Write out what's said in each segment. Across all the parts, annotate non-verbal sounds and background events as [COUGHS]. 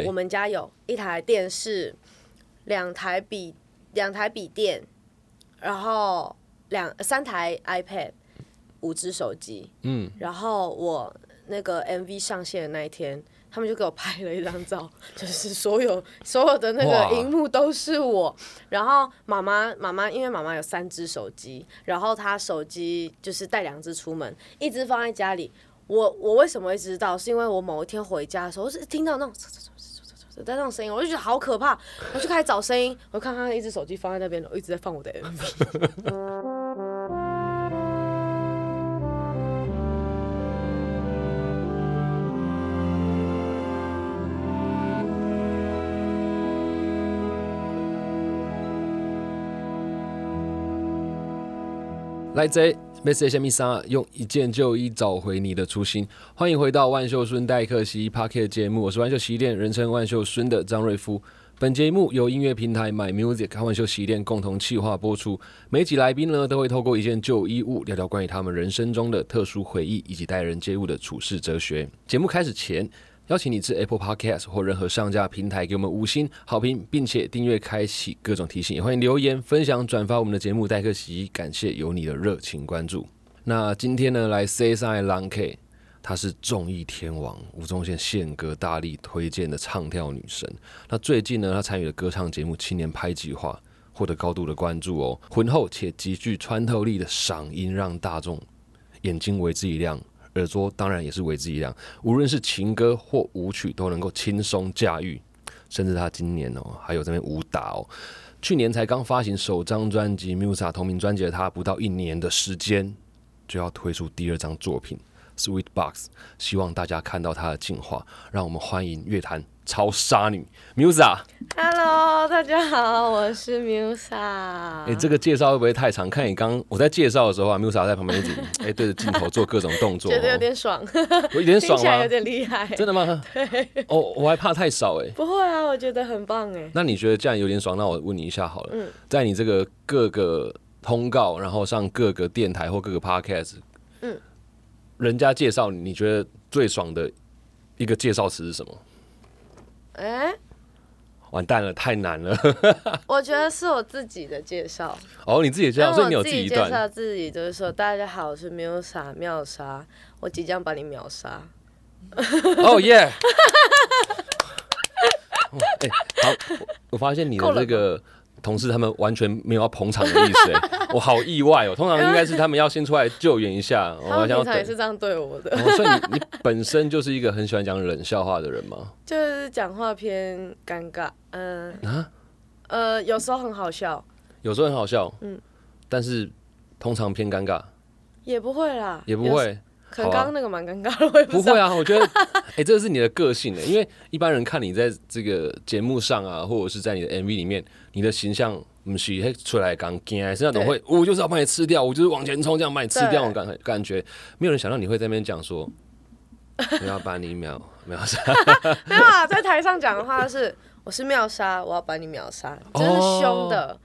对我们家有一台电视，两台笔两台笔电，然后两三台 iPad，五只手机，嗯，然后我那个 MV 上线的那一天，他们就给我拍了一张照，就是所有所有的那个荧幕都是我。然后妈妈妈妈，因为妈妈有三只手机，然后她手机就是带两只出门，一只放在家里。我我为什么会知道？是因为我某一天回家的时候，是听到那种的那种声音，我就觉得好可怕，我就开始找声音，我看看一只手机放在那边，我一直在放我的 MV。来 Message 米莎用一件旧衣找回你的初心。欢迎回到万秀孙代客西 Parket 节目，我是万秀洗衣店人称万秀孙的张瑞夫。本节目由音乐平台 My Music 和万秀洗衣店共同企划播出。每集来宾呢都会透过一件旧衣物聊聊关于他们人生中的特殊回忆以及待人接物的处事哲学。节目开始前。邀请你至 Apple Podcast 或任何上架平台给我们五星好评，并且订阅、开启各种提醒，也欢迎留言、分享、转发我们的节目。代客洗衣，感谢有你的热情关注。那今天呢，来 C S I 郎 K，她是综艺天王吴宗宪宪哥大力推荐的唱跳女神。那最近呢，她参与了歌唱节目《青年拍计划》，获得高度的关注哦。浑厚且极具穿透力的嗓音，让大众眼睛为之一亮。耳朵当然也是为之一亮，无论是情歌或舞曲都能够轻松驾驭，甚至他今年哦还有这边舞蹈哦，去年才刚发行首张专辑《Musa》同名专辑的他，不到一年的时间就要推出第二张作品《Sweet Box》，希望大家看到他的进化，让我们欢迎乐坛超杀女 Musa。Hello，大家好，我是 Musa。哎、这个介绍会不会太长？看你刚我在介绍的时候啊，Musa 在旁边一直 [LAUGHS] 哎、对着镜头做各种动作、哦，[LAUGHS] 觉得有点爽，我有点爽吗有？点厉害。真的吗？哦，我还怕太少哎、不会啊，我觉得很棒哎。那你觉得这样有点爽？那我问你一下好了，嗯在你这个各个通告，然后上各个电台或各个 podcast，嗯，人家介绍你，你觉得最爽的一个介绍词是什么？哎、完蛋了，太难了。[LAUGHS] 我觉得是我自己的介绍，哦，你自己介绍，所以你有自己介。绍自己，就是说大家好，我是 Musa 妙莎，我即将把你秒杀。[LAUGHS] 哦耶！哦哎、好，我我发现你的这个同事他们完全没有要捧场的意思，哎，[LAUGHS] 我好意外哦。通常应该是他们要先出来救援一下，我好像也是这样对我的，哦，所以你你本身就是一个很喜欢讲冷笑话的人吗？[LAUGHS] 就是讲话偏尴尬，嗯、啊，呃，有时候很好笑，有时候很好笑，嗯。但是通常偏尴尬，也不会啦，也不会，可能刚刚那个蛮尴尬的，[LAUGHS] 不会啊。我觉得，[LAUGHS] 哎、这个是你的个性的，因为一般人看你在这个节目上啊，或者是在你的 MV 里面，你的形象不是嘿出来刚惊，是那种会，我就是要把你吃掉，我就是往前冲，这样把你吃掉的对感感觉。没有人想到你会在那边讲说，[LAUGHS] 我要把你秒秒杀。没有啊，在台上讲的话是我是秒杀，我要把你秒杀，这是凶的。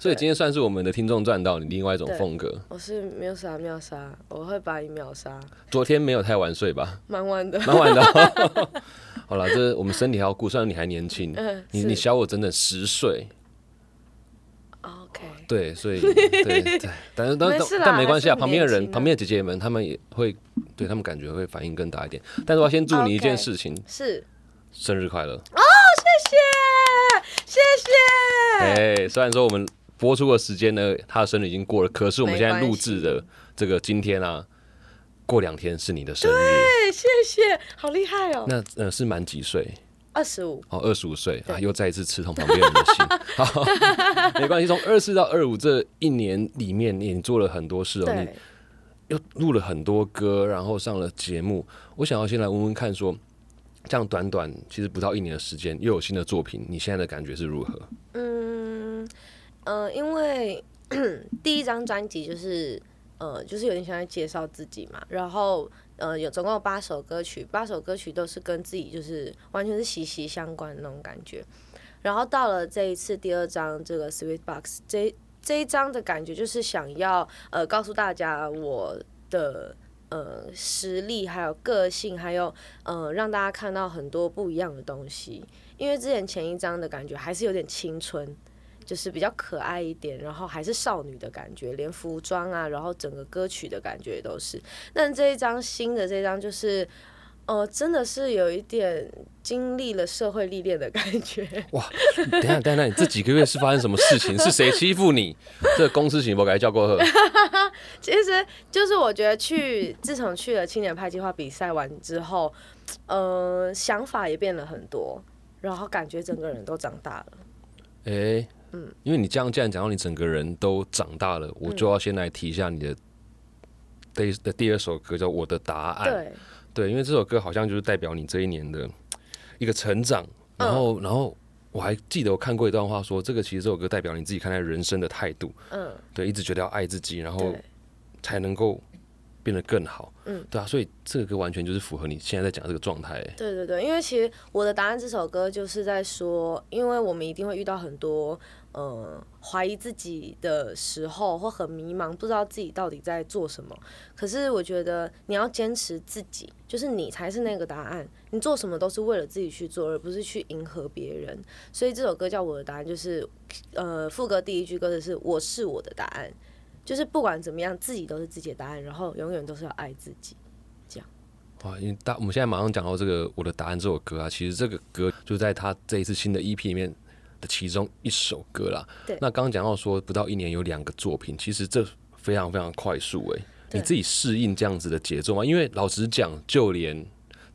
所以今天算是我们的听众赚到你另外一种风格。我是秒杀秒杀，我会把你秒杀，昨天没有太晚睡吧？蛮晚的。蛮晚的哦。[LAUGHS] 好了，这我们身体还要顾，虽然你还年轻，嗯，你你小我整整十岁，OK，对，所以对对，但是但但没关系啊，旁边的人、旁边的姐姐们，他们也会对他们感觉会反应更大一点。但是我要先祝你一件事情，是生日快乐！哦谢谢谢谢。哎，虽然说我们播出的时间呢，他的生日已经过了，可是我们现在录制的这个今天啊，过两天是你的生日，对，谢谢，好厉害哦。那呃是满几岁？二十五，哦，二十五岁啊，又再一次刺痛旁边人的心。[LAUGHS] 好，没关系。从二四到二五这一年里面，你也做了很多事哦，你，又录了很多歌，然后上了节目。我想要先来问问看说这样短短其实不到一年的时间，又有新的作品，你现在的感觉是如何？嗯呃，因为 [CLEARS THROAT] 第一张专辑就是呃，就是有点像在介绍自己嘛，然后呃，有总共有八首歌曲，八首歌曲都是跟自己就是完全是息息相关的那种感觉。然后到了这一次第二张这个 Sweet Box 这这一张的感觉，就是想要呃告诉大家我的呃实力，还有个性，还有呃让大家看到很多不一样的东西。因为之前前一张的感觉还是有点青春，就是比较可爱一点，然后还是少女的感觉，连服装啊，然后整个歌曲的感觉都是。但这一张新的这张就是。哦，真的是有一点经历了社会历练的感觉。哇，等一下等一下，你这几个月是发生什么事情？是谁欺负你？这公司行不该叫过贺。[LAUGHS] 其实就是我觉得去，自从去了青年派计划比赛完之后，呃，想法也变了很多，然后感觉整个人都长大了。哎，嗯，因为你这样既然讲到你整个人都长大了，我就要先来提一下你的第的第二首歌叫《我的答案》。对。对，因为这首歌好像就是代表你这一年的一个成长，然后，然后我还记得我看过一段话，说这个其实这首歌代表你自己看待人生的态度，嗯，对，一直觉得要爱自己，然后才能够变得更好，嗯，对啊，所以这个歌完全就是符合你现在在讲这个状态。对对对，因为其实我的答案这首歌就是在说，因为我们一定会遇到很多。呃，怀疑自己的时候，或很迷茫，不知道自己到底在做什么。可是我觉得你要坚持自己，就是你才是那个答案。你做什么都是为了自己去做，而不是去迎合别人。所以这首歌叫我的答案，就是呃，副歌第一句歌词是“我是我的答案”，就是不管怎么样，自己都是自己的答案，然后永远都是要爱自己。这样。哇，因为大我们现在马上讲到这个“我的答案”这首歌啊，其实这个歌就在他这一次新的 EP 里面。的其中一首歌啦，那刚刚讲到说不到一年有两个作品，其实这非常非常快速哎，你自己适应这样子的节奏吗？因为老实讲，就连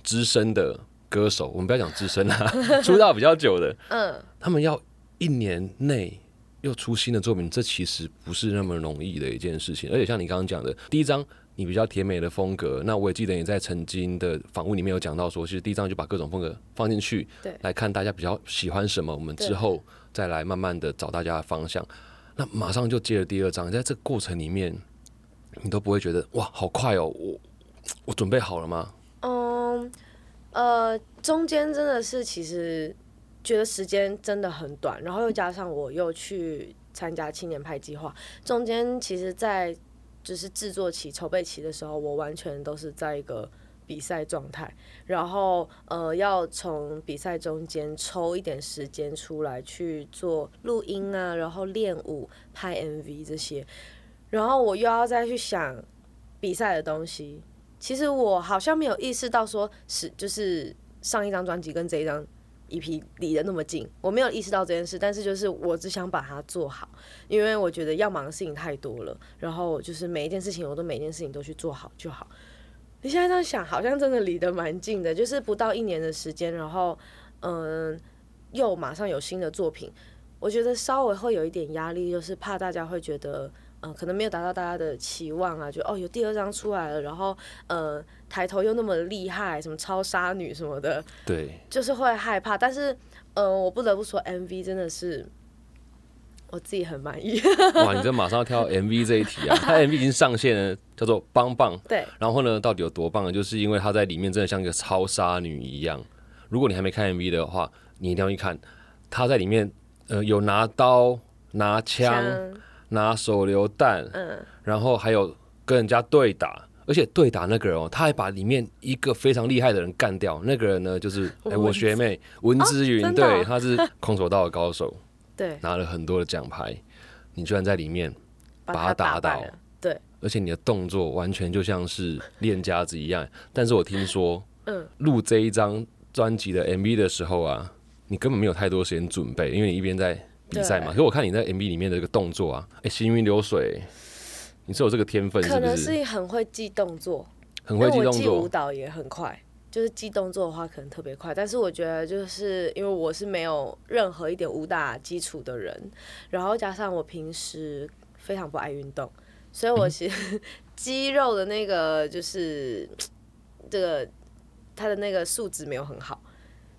资深的歌手，我们不要讲资深啦，[LAUGHS] 出道比较久的，嗯，他们要一年内又出新的作品，这其实不是那么容易的一件事情。而且像你刚刚讲的，第一张。你比较甜美的风格，那我也记得你在曾经的访问里面有讲到说，其实第一张就把各种风格放进去，对，来看大家比较喜欢什么，我们之后再来慢慢的找大家的方向。那马上就接了第二张，在这个过程里面，你都不会觉得哇，好快哦，我我准备好了吗？嗯，呃，中间真的是其实觉得时间真的很短，然后又加上我又去参加青年派计划，中间其实，在就是制作期、筹备期的时候，我完全都是在一个比赛状态，然后呃，要从比赛中间抽一点时间出来去做录音啊，然后练舞、拍 MV 这些，然后我又要再去想比赛的东西。其实我好像没有意识到，说是就是上一张专辑跟这一张。一批离得那么近，我没有意识到这件事，但是就是我只想把它做好，因为我觉得要忙的事情太多了，然后就是每一件事情我都每一件事情都去做好就好。你现在这样想，好像真的离得蛮近的，就是不到一年的时间，然后嗯，又马上有新的作品，我觉得稍微会有一点压力，就是怕大家会觉得。嗯，可能没有达到大家的期望啊，就哦有第二张出来了，然后呃抬头又那么厉害，什么超杀女什么的，对，就是会害怕。但是呃，我不得不说，MV 真的是我自己很满意。哇，你这马上要跳 MV 这一题啊！它 [LAUGHS] MV 已经上线了，叫做棒棒。对。然后呢，到底有多棒呢？就是因为它在里面真的像一个超杀女一样。如果你还没看 MV 的话，你一定要去看。她在里面呃有拿刀拿枪。拿手榴弹，嗯，然后还有跟人家对打，而且对打那个人哦，他还把里面一个非常厉害的人干掉。那个人呢，就是 [LAUGHS] 哎，我学妹文之云，对，他是空手道的高手，[LAUGHS] 对，拿了很多的奖牌。你居然在里面把他打倒，对，而且你的动作完全就像是练家子一样。但是我听说，[LAUGHS] 嗯，录这一张专辑的 MV 的时候啊，你根本没有太多时间准备，因为你一边在。比赛嘛，可我看你在 MV 里面的这个动作啊，哎，行云流水，你是有这个天分，可能是很会记动作，很会记动作，舞蹈也很快，就是记动作的话可能特别快。但是我觉得就是因为我是没有任何一点武打基础的人，然后加上我平时非常不爱运动，所以我其实 [LAUGHS] 肌肉的那个就是 [TSK] 这个他的那个素质没有很好。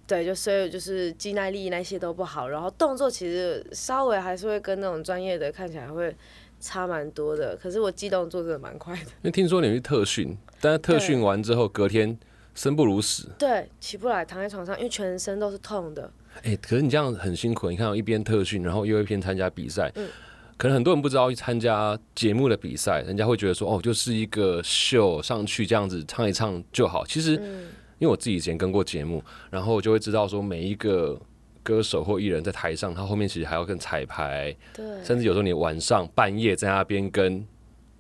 对，就所以就是肌耐力那些都不好，然后动作其实稍微还是会跟那种专业的看起来会差蛮多的。可是我记动作真的蛮快的。因为听说你去特训，但是特训完之后隔天生不如死。对，起不来，躺在床上，因为全身都是痛的。哎，可是你这样很辛苦。你看，我一边特训，然后又一边参加比赛。嗯。可能很多人不知道参加节目的比赛，人家会觉得说哦，就是一个秀上去这样子唱一唱就好。其实，因为我自己以前跟过节目，然后我就会知道说每一个歌手或艺人在台上，他后面其实还要跟彩排，对，甚至有时候你晚上半夜在那边跟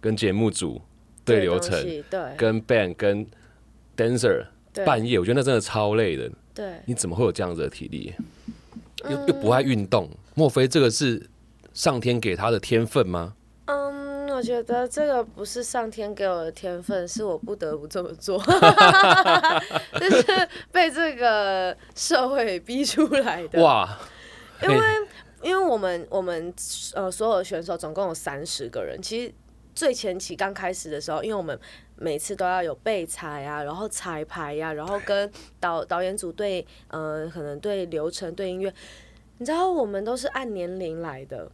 跟节目组对流程，对，跟 band 跟 dancer 半夜，我觉得那真的超累的。对，你怎么会有这样子的体力？又又不爱运动，莫非这个是上天给他的天分吗？嗯，我觉得这个不是上天给我的天分，是我不得不这么做，[LAUGHS] 就是被这个社会逼出来的。哇，因为因为我们我们呃所有的选手总共有三十个人，其实最前期刚开始的时候，因为我们每次都要有备采啊，然后彩排呀，然后跟导导演组对呃可能对流程对音乐，你知道我们都是按年龄来的。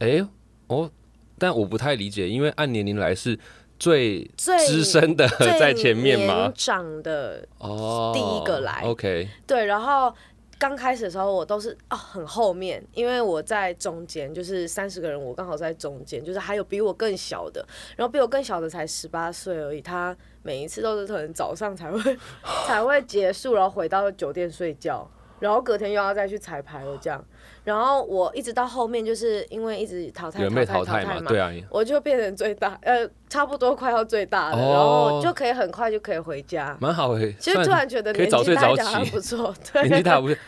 哎，哦，但我不太理解，因为按年龄来是最资深的 [LAUGHS] 在前面嘛？长的哦，第一个来，OK，对，然后刚开始的时候我都是哦很后面，因为我在中间，就是三十个人，我刚好在中间，就是还有比我更小的，然后比我更小的才十八岁而已，他每一次都是可能早上才会 [LAUGHS] 才会结束，然后回到酒店睡觉，然后隔天又要再去彩排了这样。然后我一直到后面，就是因为一直淘汰淘汰淘汰嘛，对啊，我就变成最大，呃，差不多快要最大的，然后就可以很快就可以回家，蛮好诶。其实突然觉得可以早睡早起，不错。[LAUGHS] 年纪大不是？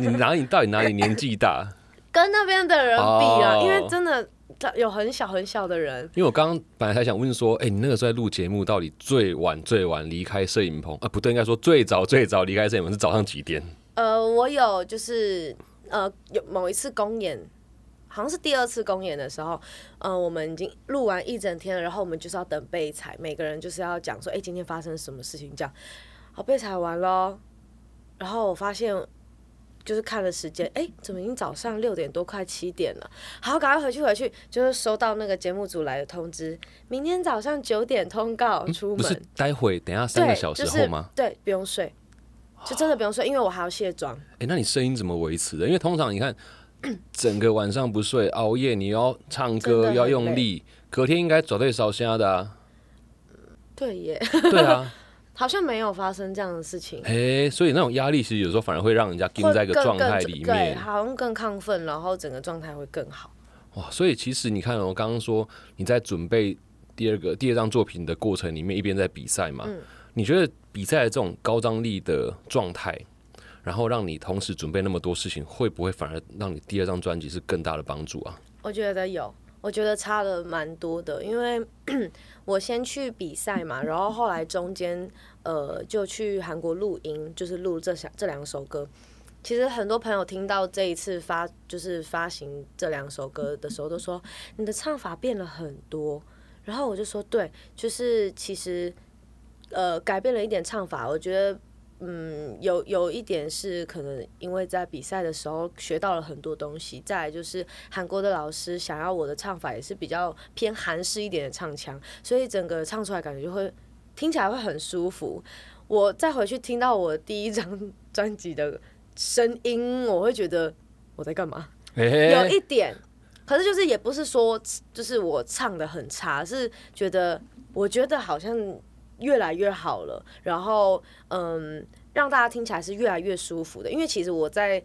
你哪里到底哪里年纪大？[LAUGHS] 跟那边的人比啊，因为真的有很小很小的人。因为我刚刚本来还想问说，哎，你那个时候在录节目，到底最晚最晚离开摄影棚啊？不对，应该说最早最早离开摄影棚是早上几点？呃，我有就是。呃，有某一次公演，好像是第二次公演的时候，呃，我们已经录完一整天了，然后我们就是要等备采，每个人就是要讲说，哎，今天发生什么事情，这样。好，备采完了，然后我发现，就是看了时间，哎，怎么已经早上六点多，快七点了？好，赶快回去回去，就是收到那个节目组来的通知，明天早上九点通告出门。不是，待会等下三个小时后吗？对，不用睡。就真的不用睡，因为我还要卸妆。哎，那你声音怎么维持的？因为通常你看，整个晚上不睡，熬夜，你要唱歌要用力，隔天应该绝对烧瞎的啊。对耶。对啊。[LAUGHS] 好像没有发生这样的事情。哎，所以那种压力其实有时候反而会让人家跟在一个状态里面，好像更亢奋，然后整个状态会更好。哇，所以其实你看，我刚刚说你在准备第二个第二张作品的过程里面，一边在比赛嘛。你觉得比赛的这种高张力的状态，然后让你同时准备那么多事情，会不会反而让你第二张专辑是更大的帮助啊？我觉得有，我觉得差了蛮多的，因为 [CLEARS THROAT] 我先去比赛嘛，然后后来中间呃就去韩国录音，就是录这这两首歌。其实很多朋友听到这一次发就是发行这两首歌的时候，都说你的唱法变了很多，然后我就说对，就是其实。呃，改变了一点唱法，我觉得，嗯，有有一点是可能因为在比赛的时候学到了很多东西。再就是韩国的老师想要我的唱法也是比较偏韩式一点的唱腔，所以整个唱出来感觉就会听起来会很舒服。我再回去听到我第一张专辑的声音，我会觉得我在干嘛？有一点，可是就是也不是说就是我唱的很差，是觉得我觉得好像。越来越好了，然后嗯，让大家听起来是越来越舒服的。因为其实我在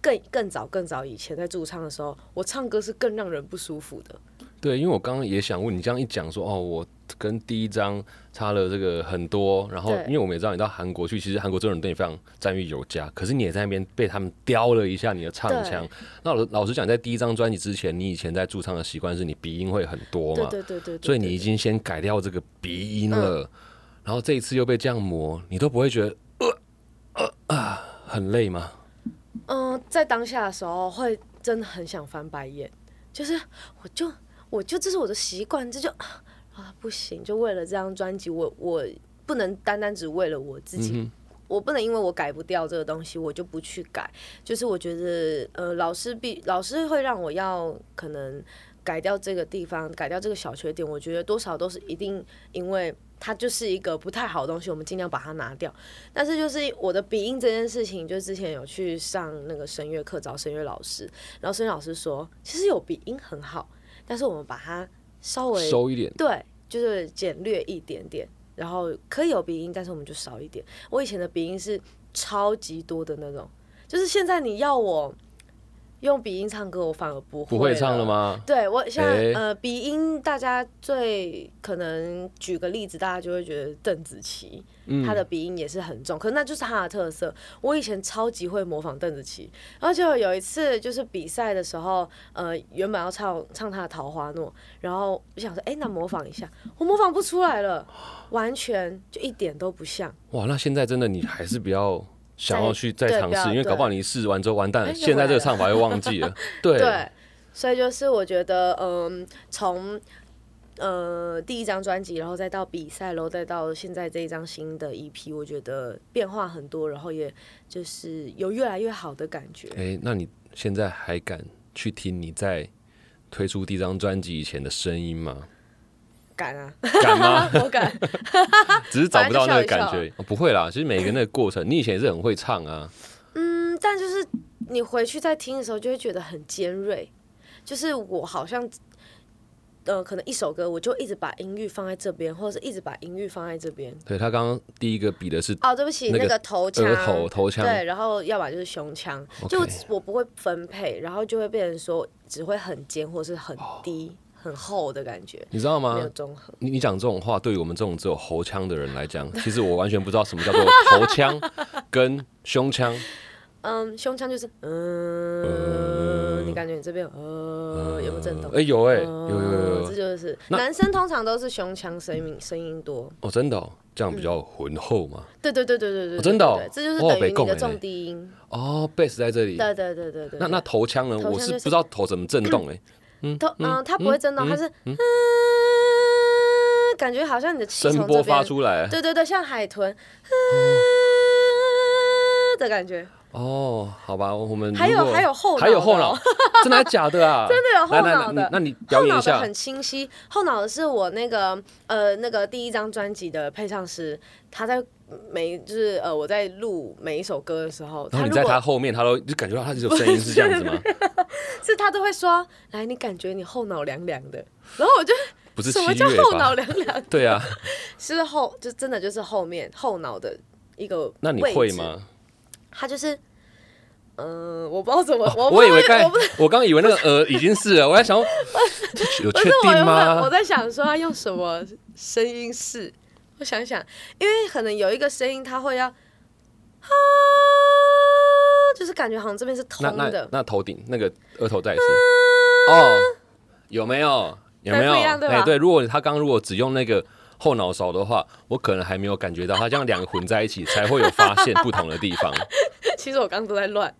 更更早更早以前在驻唱的时候，我唱歌是更让人不舒服的。对，因为我刚刚也想问你，这样一讲说哦，我跟第一张差了这个很多，然后因为我们也知道你到韩国去，其实韩国这种人对你非常赞誉有加，可是你也在那边被他们雕了一下你的唱腔。那老老实讲，在第一张专辑之前，你以前在驻唱的习惯是你鼻音会很多嘛？对对对对。所以你已经先改掉这个鼻音了。然后这一次又被这样磨，你都不会觉得呃呃啊很累吗？嗯，在当下的时候会真的很想翻白眼，就是我就我就这是我的习惯，这就啊不行，就为了这张专辑，我我不能单单只为了我自己，我不能因为我改不掉这个东西，我就不去改。就是我觉得呃老师必老师会让我要可能改掉这个地方，改掉这个小缺点，我觉得多少都是一定因为。它就是一个不太好的东西，我们尽量把它拿掉。但是就是我的鼻音这件事情，就之前有去上那个声乐课找声乐老师，然后声乐老师说，其实有鼻音很好，但是我们把它稍微 [LAUGHS] 收一点，对，就是简略一点点，然后可以有鼻音，但是我们就少一点。我以前的鼻音是超级多的那种，就是现在你要我用鼻音唱歌，我反而不会不会唱了？吗？对我现在、呃鼻音，大家最可能举个例子，大家就会觉得邓紫棋，嗯她的鼻音也是很重，可是那就是她的特色。我以前超级会模仿邓紫棋，然后就有一次就是比赛的时候，呃，原本要唱唱她的《桃花诺》，然后我想说，哎、那模仿一下，我模仿不出来了，完全就一点都不像。哇，那现在真的你还是比较想要去再尝试，因为搞不好你试完之后完蛋现在这个唱法又忘记了。[LAUGHS] 对，对，所以就是我觉得，嗯，从呃第一张专辑，然后再到比赛，然后再到现在这一张新的 EP，我觉得变化很多，然后也就是有越来越好的感觉。哎、那你现在还敢去听你在推出第一张专辑以前的声音吗？敢啊，敢吗？[LAUGHS] 我敢。[LAUGHS] 只是找不到那个感觉。哦不会啦，其实每个那个过程，你以前也是很会唱啊。嗯，但就是你回去再听的时候，就会觉得很尖锐。就是我好像，呃，可能一首歌我就一直把音域放在这边，或者是一直把音域放在这边。对他刚刚第一个比的是哦，对不起，那个那个头腔，头头腔，对，然后要么就是胸腔就我不会分配，然后就会变成说只会很尖或是很低、很厚的感觉，你知道没有吗？中和。你你讲这种话，对于我们这种只有喉腔的人来讲，其实我完全不知道什么叫做喉腔跟胸腔。嗯，胸腔就是嗯，你感觉你这边呃有没有震动？哎、有哎、呃有有有有这就是男生通常都是胸腔声音声音多。哦，真的、哦，这样比较浑厚嘛。对对对对对对，哦真的这就是等于你的重低音。哦，bass 在这里。对对对对对。那那头腔呢？我是不知道头怎么震动哎、头嗯，它不会震动，它是嗯，感觉好像你的气声波从这边发出来。对对对，像海豚、的感觉，哦，好吧，我们还有还有后脑还有后脑哦，[LAUGHS] 真的假的啊？真的有后脑的那那你表演一下后脑的很清晰。后脑的是我那个呃那个第一张专辑的配唱师，他在每就是呃我在录每一首歌的时候，然后你在他后面，他都就感觉到他这种声音是这样子吗？[LAUGHS] 是他都会说，来你感觉你后脑凉凉的，然后我就不是什么叫后脑？凉凉？对啊，是后就真的就是后面后脑的一个那你？会吗？他就是。嗯、我不知道怎么，我哦我不以为刚我我刚以为那个呃已经是了，我 [LAUGHS] 在想说有确定吗我？在想说要用什么声音试，我想想，因为可能有一个声音它会要啊，就是感觉好像这边是那那通的，那头顶那个额头再一次哦，有没有？有没有？还不一样对吧哎，对，如果他刚如果只用那个后脑勺的话，我可能还没有感觉到，他这样两个混在一起才会有发现不同的地方。[LAUGHS] 其实我刚刚都在乱，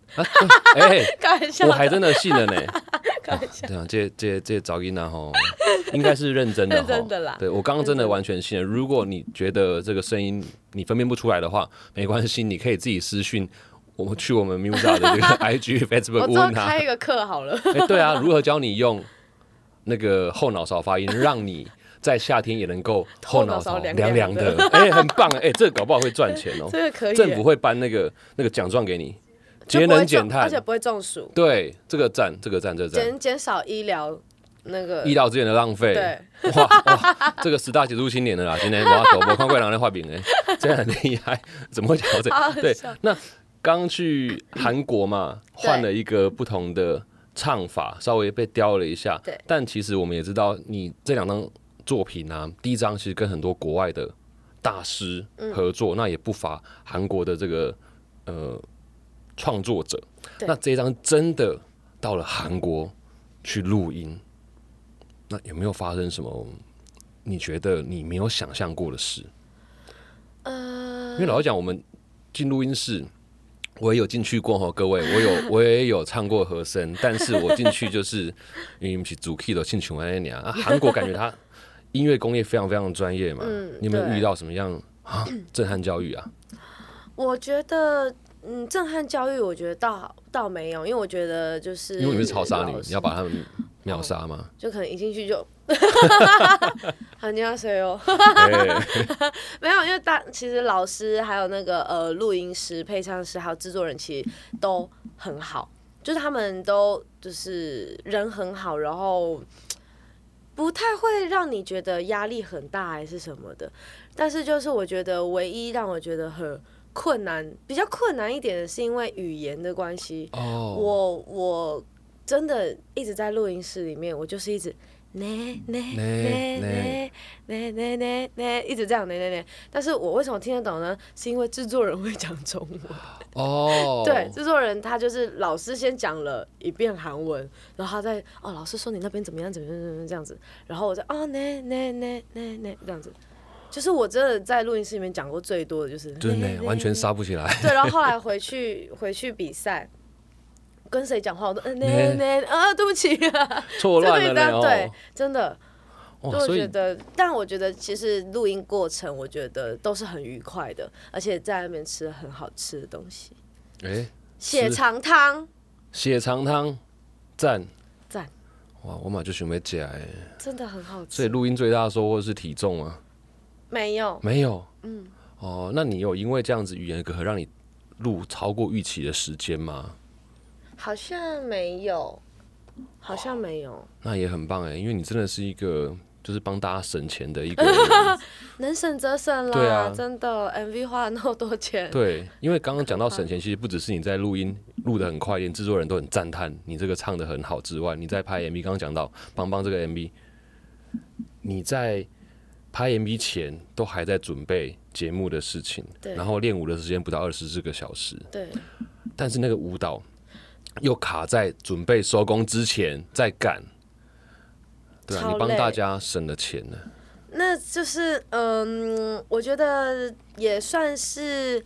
哎，[LAUGHS] 开玩笑，我还真的信了呢。[LAUGHS] 开玩笑。对啊，这这这找音啊吼，应该是认真的认哈。真的啦对我刚刚真的完全信了。如果你觉得这个声音你分辨不出来的话，没关系，你可以自己私讯我们去我们 Musa 的这个 IG、Facebook 问他。开一个课好了，哎，对啊，如何教你用那个后脑勺发音，让你在夏天也能够后脑勺凉凉的？[LAUGHS] 哎，很棒哎，这个搞不好会赚钱哦。[LAUGHS] 这个可以，政府会颁那个那个奖状给你，节能减碳而。且不会中暑，对，这个赞，这个赞，这个赞。减减少医疗那个医疗资源的浪费，对，哇哇，这个十大杰出青年的啦，今天哇，抖我看过人在画饼哎，真的很厉害，[LAUGHS] 怎么会讲到这好好个？对，那刚去韩国嘛，对换了一个不同的唱法，稍微被雕了一下，对但其实我们也知道，你这两张作品啊，第一张其实跟很多国外的大师嗯合作，那也不乏韩国的这个呃创作者。那这一张真的到了韩国去录音，那有没有发生什么你觉得你没有想象过的事？呃因为老实讲，我们进录音室，我也有进去过哈，各位，我有 [LAUGHS] 我也有唱过和声，但是我进去就是因为是主 key 的进去玩那年啊，韩国感觉他音乐工业非常非常专业嘛，嗯你有没有遇到什么样啊 [CLEARS THROAT] 震撼教育啊？我觉得，嗯，震撼教育，我觉得倒倒没有，因为我觉得就是因为你们是超杀女你要把他们秒杀吗？就可能一进去就，[LAUGHS] 好，你要谁哦？哎 [LAUGHS] 没有，因为大其实老师还有那个呃录音师、配唱师还有制作人，其实都很好，就是他们都就是人很好，然后不太会让你觉得压力很大还是什么的。但是就是我觉得唯一让我觉得很困难、比较困难一点的是因为语言的关系。哦，我我真的一直在录音室里面，我就是一直呢呢呢呢呢呢呢呢，一直这样呢呢呢。但是我为什么听得懂呢？是因为制作人会讲中文。哦，[LAUGHS] 对，制作人他就是老师先讲了一遍韩文，然后他再哦，老师说你那边怎么样怎么样怎么样这样子，然后我再哦呢呢呢呢呢这样子。就是我真的在录音室里面讲过最多的就是就是，完全杀不起来。对，然后后来 [LAUGHS] 回去回去比赛，跟谁讲话我都嗯呢呢啊，对不起。啊，[LAUGHS] 错乱了呢。[LAUGHS] 对，真的。哦，我觉得，但我觉得其实录音过程，我觉得都是很愉快的，而且在那边吃了很好吃的东西，哎，血肠汤，血肠汤，赞。赞，哇，我马就准备起来，真的很好吃。所以录音最大的收获是体重啊？没有，没有，嗯，哦，那你有因为这样子语言隔阂让你录超过预期的时间吗？好像没有，好像没有，那也很棒哎，因为你真的是一个就是帮大家省钱的一个 [LAUGHS] 人，能省则省啦，对啊。真的，MV 花了那么多钱，对，因为刚刚讲到省钱，其实不只是你在录音录的很快，连制作人都很赞叹你这个唱的很好之外，你在拍 MV，刚刚讲到邦邦这个 MV，你在拍 MV 前都还在准备节目的事情，对。然后练舞的时间不到二十四个小时，对，但是那个舞蹈又卡在准备收工之前再赶，对啊，你帮大家省了钱呢。那就是嗯，我觉得也算是。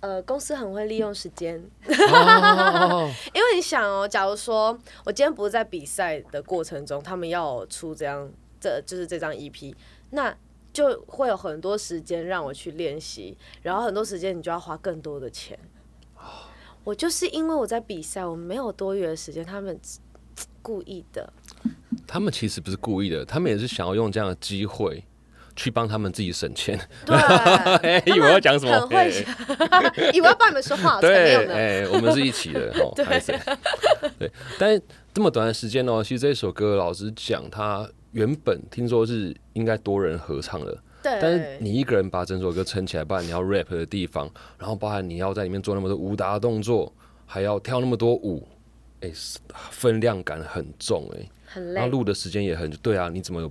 呃，公司很会利用时间，哦，[LAUGHS] 因为你想哦，假如说我今天不是在比赛的过程中，他们要我出这样，这就是这张 EP，那就会有很多时间让我去练习，然后很多时间你就要花更多的钱。我就是因为我在比赛，我没有多余的时间，他们故意的。他们其实不是故意的，他们也是想要用这样的机会去帮他们自己省钱。[LAUGHS] 以为要讲什么？很会哎 [LAUGHS] 以为要帮你们说话，[LAUGHS] 对。哎，我们是一起的哦。对对，但是这么短的时间哦，其实这首歌老实讲，它原本听说是应该多人合唱的，对，但是你一个人把整首歌撑起来，包含你要 rap 的地方，然后包含你要在里面做那么多武打动作，还要跳那么多舞，哎、分量感很重哎、很累。然后录的时间也很对啊，你怎么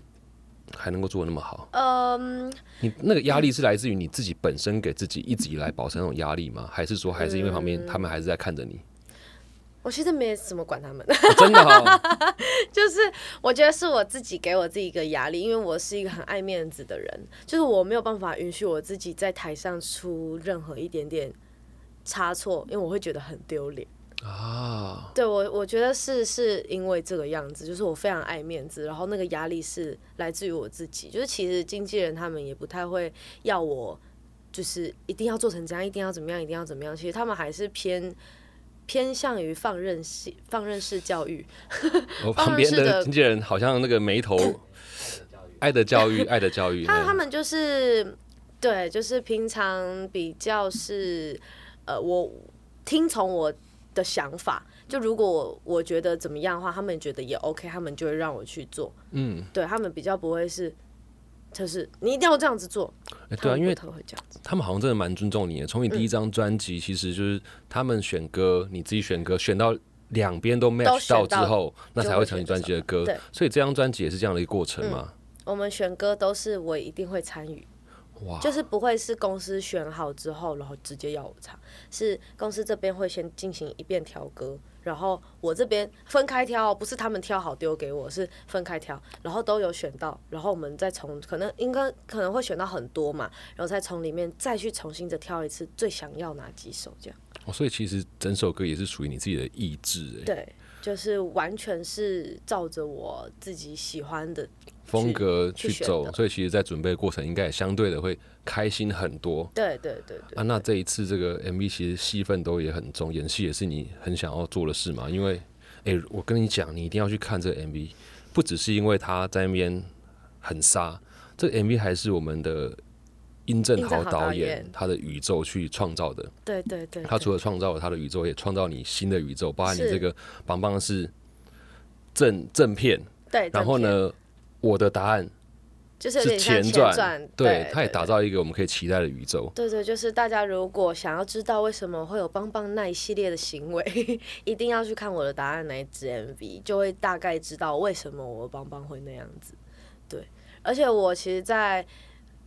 还能够做的那么好？嗯，你那个压力是来自于你自己本身给自己一直以来保持那种压力吗？还是说还是因为旁边他们还是在看着你？我其实没怎么管他们。啊真的哦，[LAUGHS] 就是我觉得是我自己给我自己一个压力，因为我是一个很爱面子的人，就是我没有办法允许我自己在台上出任何一点点差错，因为我会觉得很丢脸。啊，对我，我觉得是是因为这个样子，就是我非常爱面子，然后那个压力是来自于我自己，就是其实经纪人他们也不太会要我，就是一定要做成这样，一定要怎么样，一定要怎么样，其实他们还是偏偏向于放任式放任式教育，[LAUGHS] 我旁边的的经纪人好像那个眉头，[COUGHS] 爱的教育，爱的教育，他他们就是对，就是平常比较是呃，我听从我的想法，就如果我我觉得怎么样的话，他们觉得也 OK，他们就会让我去做。嗯，对他们比较不会是，就是你一定要这样子做。哎对啊，因为他们会这样子。他们好像真的蛮尊重你的。从你第一张专辑，其实就是他们选歌，你自己选歌，选到两边都 match 到到之后，那才会成你专辑的歌对。所以这张专辑也是这样的一个过程嘛。我们选歌都是我一定会参与，哇，就是不会是公司选好之后，然后直接要我唱，是公司这边会先进行一遍调歌，然后我这边分开挑，不是他们挑好丢给我，是分开挑，然后都有选到，然后我们再从可能应该可能会选到很多嘛，然后再从里面再去重新的挑一次最想要哪几首这样。哦所以其实整首歌也是属于你自己的意志，哎，对，就是完全是照着我自己喜欢的。风格去走。去所以其实，在准备的过程应该也相对的会开心很多。对对对对啊，那这一次这个 MV 其实戏份都也很重，演戏也是你很想要做的事嘛。因为，诶，我跟你讲，你一定要去看这个 MV，不只是因为他在那边很杀，这个 MV 还是我们的殷正豪殷正豪导演他的宇宙去创造的。对对对，他除了创造了他的宇宙，也创造你新的宇宙，包含你这个棒棒是正正片，对，然后？呢，我的答案就是有是点像前传，对，它也打造一个我们可以期待的宇宙。对对，就是大家如果想要知道为什么会有邦邦那一系列的行为，[LAUGHS] 一定要去看我的答案那一支 MV，就会大概知道为什么我的邦邦会那样子。对，而且我其实，在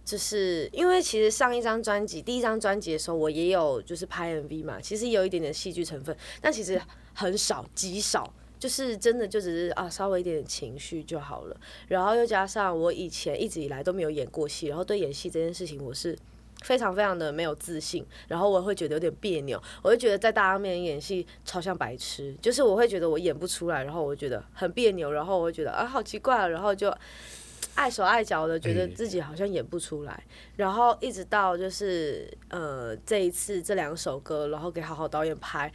就是因为其实上一张专辑第一张专辑的时候，我也有就是拍 MV 嘛，其实有一点点戏剧成分，但其实很少，极少。就是真的就只是啊，稍微一点情绪就好了。然后又加上我以前一直以来都没有演过戏，然后对演戏这件事情我是非常非常的没有自信，然后我会觉得有点别扭，我会觉得在大家面前演戏超像白痴，就是我会觉得我演不出来，然后我觉得很别扭，然后我会觉得啊好奇怪啊，然后就碍手碍脚的觉得自己好像演不出来，然后一直到就是呃这一次这两首歌，然后给好好导演拍，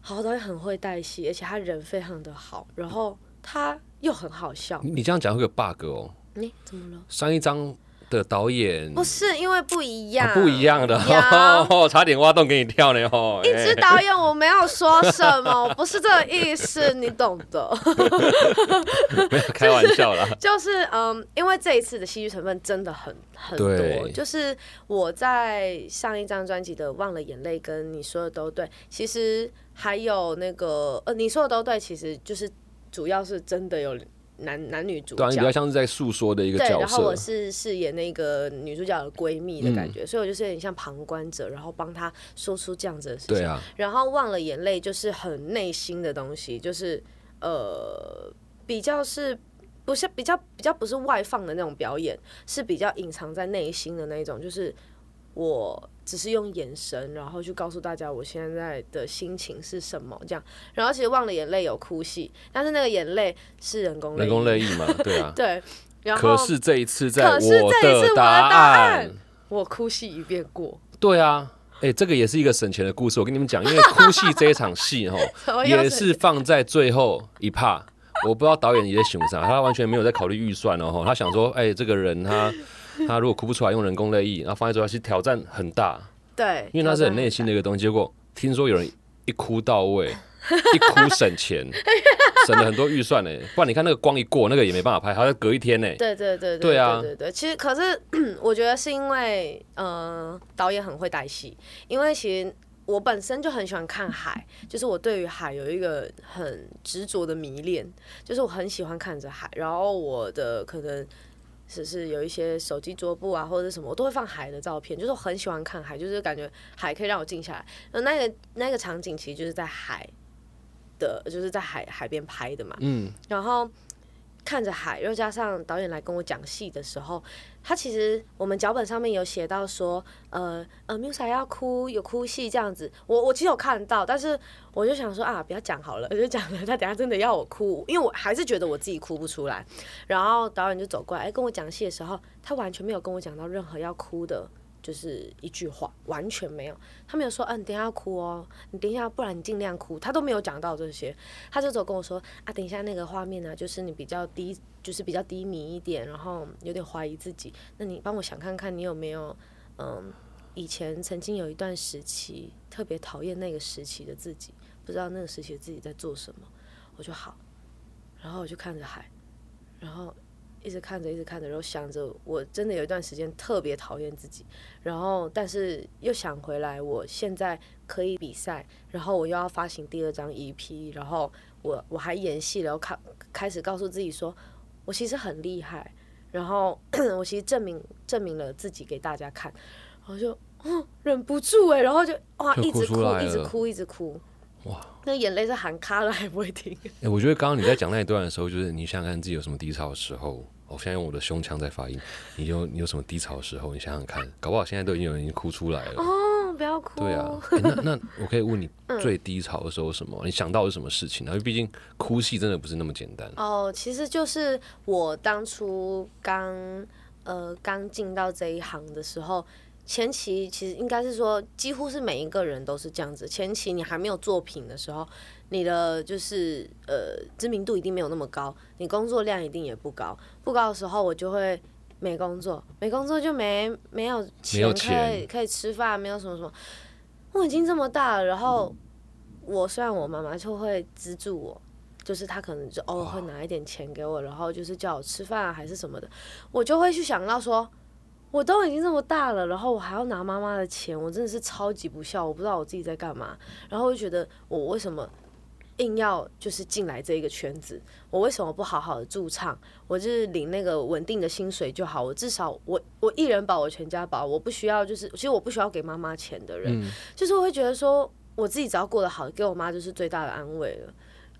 好好导演很会带戏，而且他人非常的好，然后他又很好笑，你你这样讲会有 bug 哦。你、怎么了？上一张的导演不是因为不一样，啊不一样的，呀 [LAUGHS] 差点挖洞给你跳呢哦。[LAUGHS] 一直导演我没有说什么，我 [LAUGHS] 不是这个意思，你懂的。没有开玩笑啦。就是嗯，因为这一次的戏剧成分真的很很多，就是我在上一张专辑的《忘了眼泪》跟你说的都对，其实还有那个呃你说的都对，其实就是主要是真的有男男女主对啊，你比角较。像是在诉说的一个对，角然后我。是饰演那个女主角的闺蜜的嗯感觉，所以我就是有点像旁观者，然后帮她说出这样子的事情。对啊，然后忘了眼泪就是很内心的东西，就是呃比较是不是比较比较不是外放的那种表演，是比较隐藏在内心的那一种，就是我只是用眼神，然后去告诉大家我现在的心情是什么这样。然后其实忘了眼泪有哭戏，但是那个眼泪是人工人工泪液嘛，[LAUGHS] 对啊。对。然后可是这一次在我的答案案，我哭戏一遍过，对啊，哎、这个也是一个省钱的故事。我跟你们讲，因为 [LAUGHS] 哭戏这一场戏哈，[LAUGHS] 也是放在最后一趴。我不知道导演也在想啥，他完全没有在考虑预算哦。吼他想说，哎、这个人他 [LAUGHS] 他如果哭不出来，用人工泪液，然后放在桌上，其实挑战很大，对，因为那是很内心的一个东西。结果听说有人一哭到位，[LAUGHS] 一哭省钱，省了很多预算呢。不然你看那个光一过，那个也没办法拍，还要隔一天呢。对对对对啊对对对，其实可是我觉得是因为呃导演很会带戏，因为其实我本身就很喜欢看海，就是我对于海有一个很执着的迷恋，就是我很喜欢看着海，然后我的可能。只是有一些手机桌布啊，或者什么，我都会放海的照片，就是我很喜欢看海，就是感觉海可以让我静下来。那那个那个场景其实就是在海的，就是在海海边拍的嘛。嗯，然后看着海，又加上导演来跟我讲戏的时候，他其实我们脚本上面有写到说，呃呃，Musa 要哭，有哭戏这样子。我我其实有看到，但是我就想说啊，不要讲好了，我 [LAUGHS] 就讲了，他等下真的要我哭，因为我还是觉得我自己哭不出来。然后导演就走过来，哎，跟我讲戏的时候，他完全没有跟我讲到任何要哭的。就是一句话，完全没有，他没有说，嗯、等下要哭哦，你等下，不然你尽量哭，他都没有讲到这些，他就走跟我说啊，等一下那个画面呢、就是你比较低，就是比较低迷一点，然后有点怀疑自己。那你帮我想看看，你有没有嗯，以前曾经有一段时期特别讨厌那个时期的自己，不知道那个时期的自己在做什么。我就好，然后我就看着海，然后一直看着，一直看着，然后想着我真的有一段时间特别讨厌自己，然后但是又想回来，我现在可以比赛，然后我又要发行第二张 EP，然后我我还演戏了，然后开开始告诉自己说，我其实很厉害，然后 [CLEARS THROAT] 我其实证明证明了自己给大家看，然后就哦忍不住哎，然后就哇就一直哭一直哭一直哭，哇，那眼泪是喊卡了还不会停，哎、我觉得刚刚你在讲那一段的时候，就是你想想看自己有什么低潮的时候。我现在用我的胸腔在发音，你有你有什么低潮的时候？你想想看，搞不好现在都已经有人已经哭出来了。哦不要哭，对啊，诶那那我可以问你 [LAUGHS] 嗯最低潮的时候什么？你想到是什么事情？因为毕竟哭戏真的不是那么简单。哦，其实就是我当初刚呃刚进到这一行的时候，前期其实应该是说，几乎是每一个人都是这样子。前期你还没有作品的时候，你的就是呃知名度一定没有那么高，你工作量一定也不高。不高的时候，我就会没工作，没工作就没没有钱可以可以吃饭，没有什么什么。我已经这么大了，然后我虽然我妈妈就会资助我，就是她可能就偶尔会拿一点钱给我，然后就是叫我吃饭啊还是什么的，我就会去想到说，我都已经这么大了，然后我还要拿妈妈的钱，我真的是超级不孝，我不知道我自己在干嘛，然后我就觉得我为什么硬要就是进来这一个圈子，我为什么不好好的驻唱？我就是领那个稳定的薪水就好，我至少我我一人保我全家保，我不需要就是其实我不需要给妈妈钱的人，就是我会觉得说我自己只要过得好，给我妈就是最大的安慰了。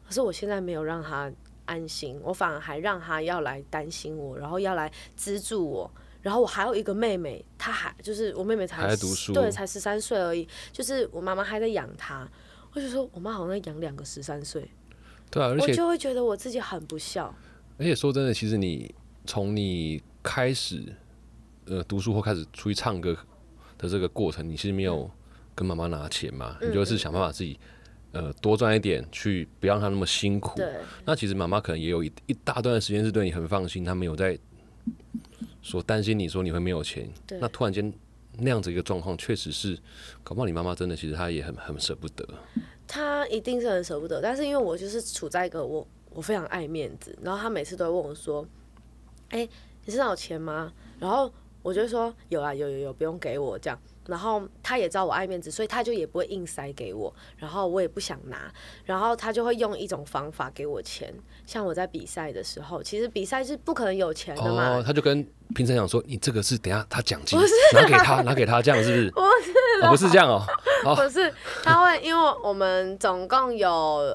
可是我现在没有让她安心，我反而还让她要来担心我，然后要来资助我。然后我还有一个妹妹，她还就是我妹妹才还在读书对，才十三岁而已，就是我妈妈还在养她。我就说我妈好像在养两个十三岁，对啊，而且我且就会觉得我自己很不孝。而且说真的，其实你从你开始呃读书或开始出去唱歌的这个过程，你其实没有跟妈妈拿钱嘛，嗯你就是想办法自己呃多赚一点，去不让她那么辛苦。对，那其实妈妈可能也有一一大段时间是对你很放心，她没有在说担心你说你会没有钱。那突然间那样子一个状况，确实是，搞不好你妈妈真的其实她也很很舍不得。她一定是很舍不得，但是因为我就是处在一个我我非常爱面子，然后她每次都会问我说：“哎、你身上有钱吗？”然后我就说：“有啊，有有有，不用给我这样。”然后他也知道我爱面子，所以他就也不会硬塞给我，然后我也不想拿，然后他就会用一种方法给我钱。像我在比赛的时候，其实比赛是不可能有钱的嘛，哦，他就跟评审讲说：“你这个是等下他奖金，拿给他，拿给他，这样是不是？” [LAUGHS] 不是、哦，不是这样哦。不是，他会因为我们总共有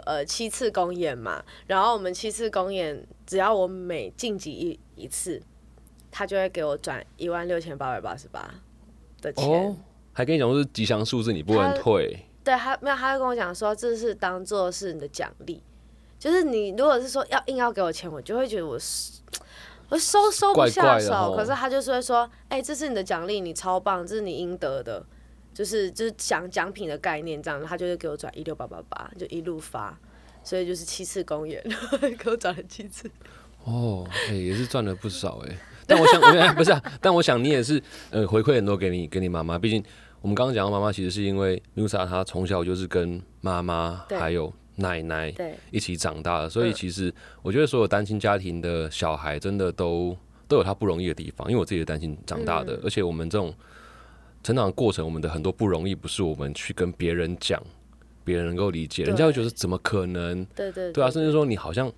呃七次公演嘛，然后我们七次公演，只要我每晋级一一次，他就会给我转一万六千八百八十八的钱。哦，还跟你讲说是吉祥数字，你不能退。对他没有，他会跟我讲说这是当做是你的奖励，就是你如果是说要硬要给我钱，我就会觉得我是我收收不下手。怪怪可是他就是会说，哎、这是你的奖励，你超棒，这是你应得的，就是就是奖奖品的概念这样，他就会给我转一六八八八，就一路发，所以就是七次公演，[LAUGHS] 给我转了七次。哦，哎、也是赚了不少哎。但我想，[LAUGHS] 我哎不是、啊，但我想你也是呃回馈很多给你给你妈妈，毕竟我们刚刚讲到妈妈，其实是因为 Nusa 她从小就是跟妈妈还有奶奶一起长大的，所以嗯其实我觉得所有单亲家庭的小孩真的都都有他不容易的地方，因为我自己是单亲长大的，嗯而且我们这种成长的过程，我们的很多不容易不是我们去跟别人讲，别人能够理解，人家会觉得怎么可能？对对对啊，甚至说你好像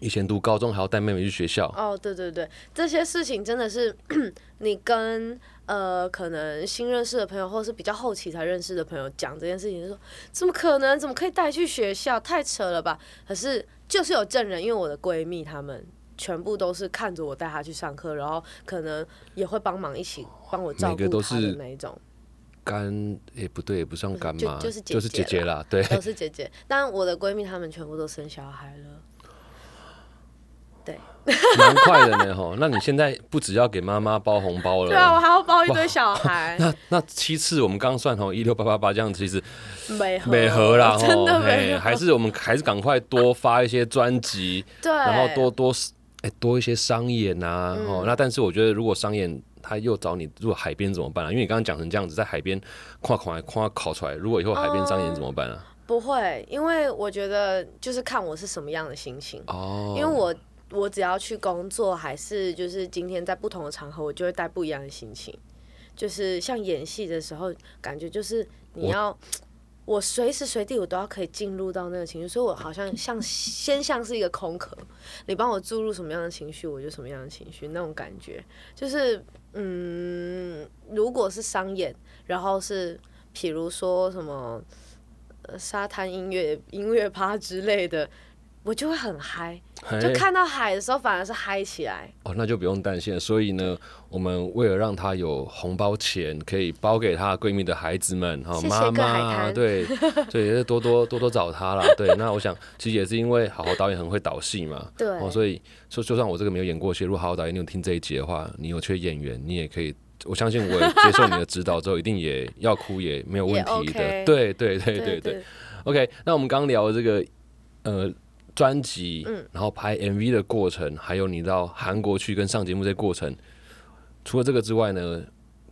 以前读高中还要带妹妹去学校，哦，对对对，这些事情真的是 [CLEARS THROAT] 你跟呃可能新认识的朋友，或是比较后期才认识的朋友讲这件事情，就说怎么可能？怎么可以带去学校？太扯了吧！可是就是有证人，因为我的闺蜜她们。全部都是看着我带她去上课，然后可能也会帮忙一起帮我照顾她的是那一种，干也不对，也不算干妈，就就是就是姐姐姐啦，对。都是姐姐。但我的闺蜜她们全部都生小孩了，蛮快的呢吼。[LAUGHS] 那你现在不只要给妈妈包红包了，对啊，我还要包一堆小孩，[LAUGHS] 那那七次我们刚算吼一六八八八这样，其实美合美合啦 [LAUGHS] 吼，真的美还是我们还是赶快多发一些专辑，对，然后多多哎、多一些商演啊，嗯。哦，那但是我觉得如果商演他又找你，如果海边怎么办啊？因为你刚刚讲成这样子，在海边跨考来跨考出来，如果以后海边商演怎么办啊？不会，因为我觉得就是看我是什么样的心情，哦，因为我我只要去工作，还是就是今天在不同的场合，我就会带不一样的心情。就是像演戏的时候，感觉就是你要，我随时随地我都要可以进入到那个情绪，所以我好像像先像是一个空壳，你帮我注入什么样的情绪，我就什么样的情绪，那种感觉就是，嗯，如果是商演，然后是譬如说什么。呃沙滩音乐、音乐趴之类的，我就会很嗨。就看到海的时候，反而是嗨起来。哦，那就不用担心了。所以呢，我们为了让她有红包钱可以包给她闺蜜的孩子们，哈、谢谢妈妈，滩对，对，也是多多多多找她啦。对，那我想其实也是因为好好导演很会导戏嘛，对，哦，所以说就算我这个没有演过戏，如果好好导演你有听这一集的话，你有缺演员，你也可以。我相信我接受你的指导之后，一定也要哭也没有问题的。OK 对对对对对对。OK，那我们刚刚聊的这个呃专辑，嗯然后拍 MV 的过程，还有你到韩国去跟上节目这过程，除了这个之外呢，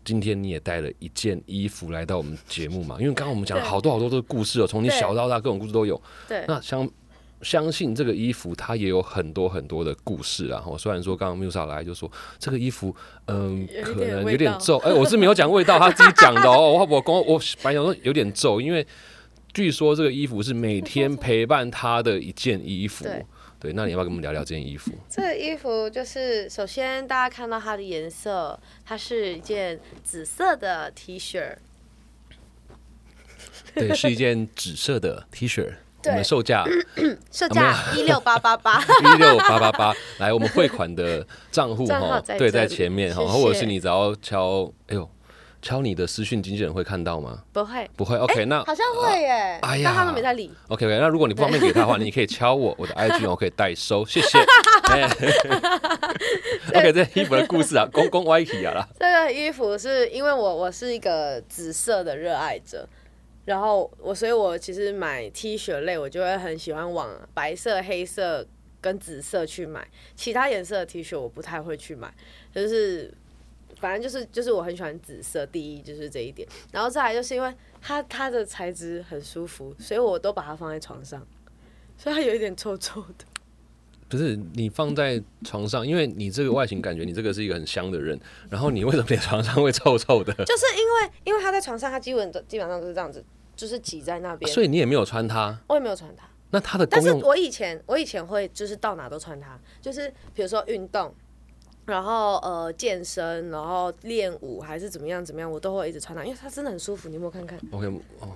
今天你也带了一件衣服来到我们节目嘛？[LAUGHS] 因为刚刚我们讲了好多好多的故事哦，从你小到大各种故事都有。对，那相相信这个衣服它也有很多很多的故事啊。我，虽然说刚刚 Musa 来就说这个衣服，嗯，可能有点皱。哎、我是没有讲味道，他自己讲的哦。我我我我本来想说有点皱，因为据说这个衣服是每天陪伴他的一件衣服。对。对，那你要不要跟我们聊聊这件衣服？这个衣服就是，首先大家看到它的颜色，它是一件紫色的 T 恤，对，是一件紫色的 T 恤，[LAUGHS] 我对们售价 [CLEARS THROAT] 售价一六八八八。[LAUGHS] 一六八八八，来，我们汇款的账户哈，对，在前面哈，或者是你只要敲，哎呦，敲你的私讯经纪人会看到吗？不会，不会，OK，那好像会耶，哎呀但他都没在理。OK 那如果你不方便给他的话，[LAUGHS] 你可以敲我，我的 IG 我可以代收，谢谢。[LAUGHS] 哎 [LAUGHS] OK，这衣服的故事啊，公公歪题啊啦。这个衣服是因为我我是一个紫色的热爱者，然后我所以，我其实买 T 恤类，我就会很喜欢往白色、黑色跟紫色去买，其他颜色的 T 恤我不太会去买，就是反正就是就是我很喜欢紫色，第一就是这一点，然后再来就是因为它它的材质很舒服，所以我都把它放在床上，所以它有一点臭臭的。不是你放在床上，因为你这个外形感觉你这个是一个很香的人，然后你为什么连床上会臭臭的？[LAUGHS] 就是因为因为它在床上，它基本都基本上都是这样子，就是挤在那边，所以你也没有穿它，我也没有穿它。那它的但是我以前我以前会就是到哪都穿它，就是比如说运动，然后呃健身，然后练舞还是怎么样怎么样，我都会一直穿它，因为它真的很舒服。你有没有看看？OK 哦。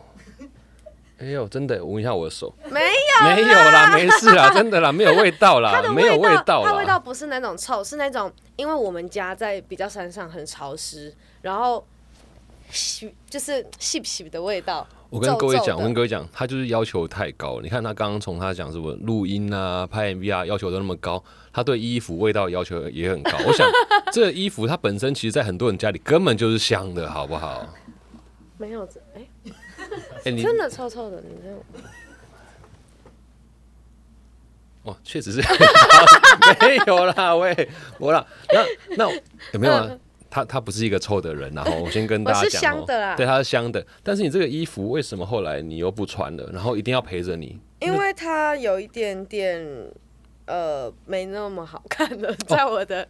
哎呦，真的，我闻一下我的手，没有，没有啦，没事啦，真的啦，没有味道啦，[LAUGHS] 它的没有味道，道它味道。不是那种臭，是那种因为我们家在比较山上很潮湿，然后洗就是细洗的味道。我跟各位讲，我跟各位讲，他就是要求太高了。你看他刚刚从他讲什么录音啊、拍 MV 啊，要求都那么高，他对衣服味道要求也很高。我想 [LAUGHS] 这个衣服它本身其实，在很多人家里根本就是香的，好不好？没有，哎、哎、你 [LAUGHS] 真的臭臭的，你这样哦，确实是 [LAUGHS] 没有啦，喂，我啦，那那有没有啊？他他不是一个臭的人，然后 [LAUGHS] 我先跟大家讲哦香的啦对，他是香的。但是你这个衣服为什么后来你又不穿了，然后一定要陪着你？因为它有一点点呃没那么好看哦了，在我的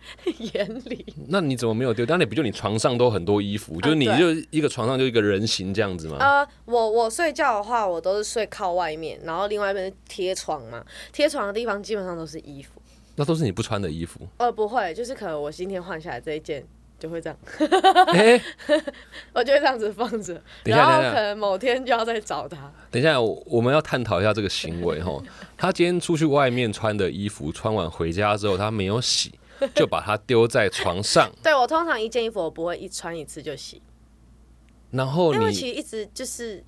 眼里。那你怎么没有丢？当然不就你床上都很多衣服，就是你就一个床上就一个人形这样子吗？呃，我我睡觉的话，我都是睡靠外面，然后另外一边是贴床嘛，贴床的地方基本上都是衣服。那都是你不穿的衣服。呃，不会，就是可能我今天换下来这一件就会这样，欸、[LAUGHS] 我就会这样子放着，然后可能某天就要再找他。等一下，我我们要探讨一下这个行为 [LAUGHS] 哈。他今天出去外面穿的衣服，穿完回家之后，他没有洗，[LAUGHS] 就把它丢在床上，对我通常一件衣服我不会一穿一次就洗，然后因为你其实一直就是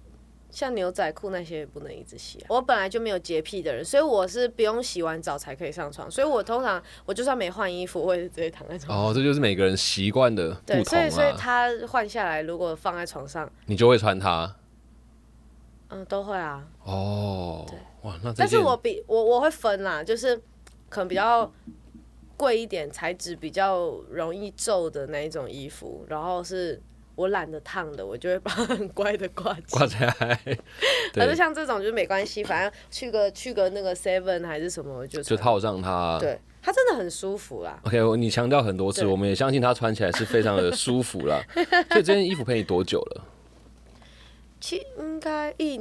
像牛仔裤那些也不能一直洗啊、我本来就没有洁癖的人，所以我是不用洗完澡才可以上床。所以我通常我就算没换衣服，我也是直接躺在床上。哦，这就是每个人习惯的不对，所以所以啊。他换下来，如果放在床上，你就会穿它。嗯，都会啊。哦，哇，那但是我比我我会分啦，就是可能比较贵一点、材质比较容易皱的那一种衣服，然后是我懒得烫的，我就会把它很乖的挂起挂起来，可是，[LAUGHS] 像这种就是没关系，反正去个去个那个 Seven 还是什么，我就就套上它。对，它真的很舒服啦。OK，我你强调很多次，我们也相信它穿起来是非常的舒服啦。[LAUGHS] 所以这件衣服陪你多久了？其应该一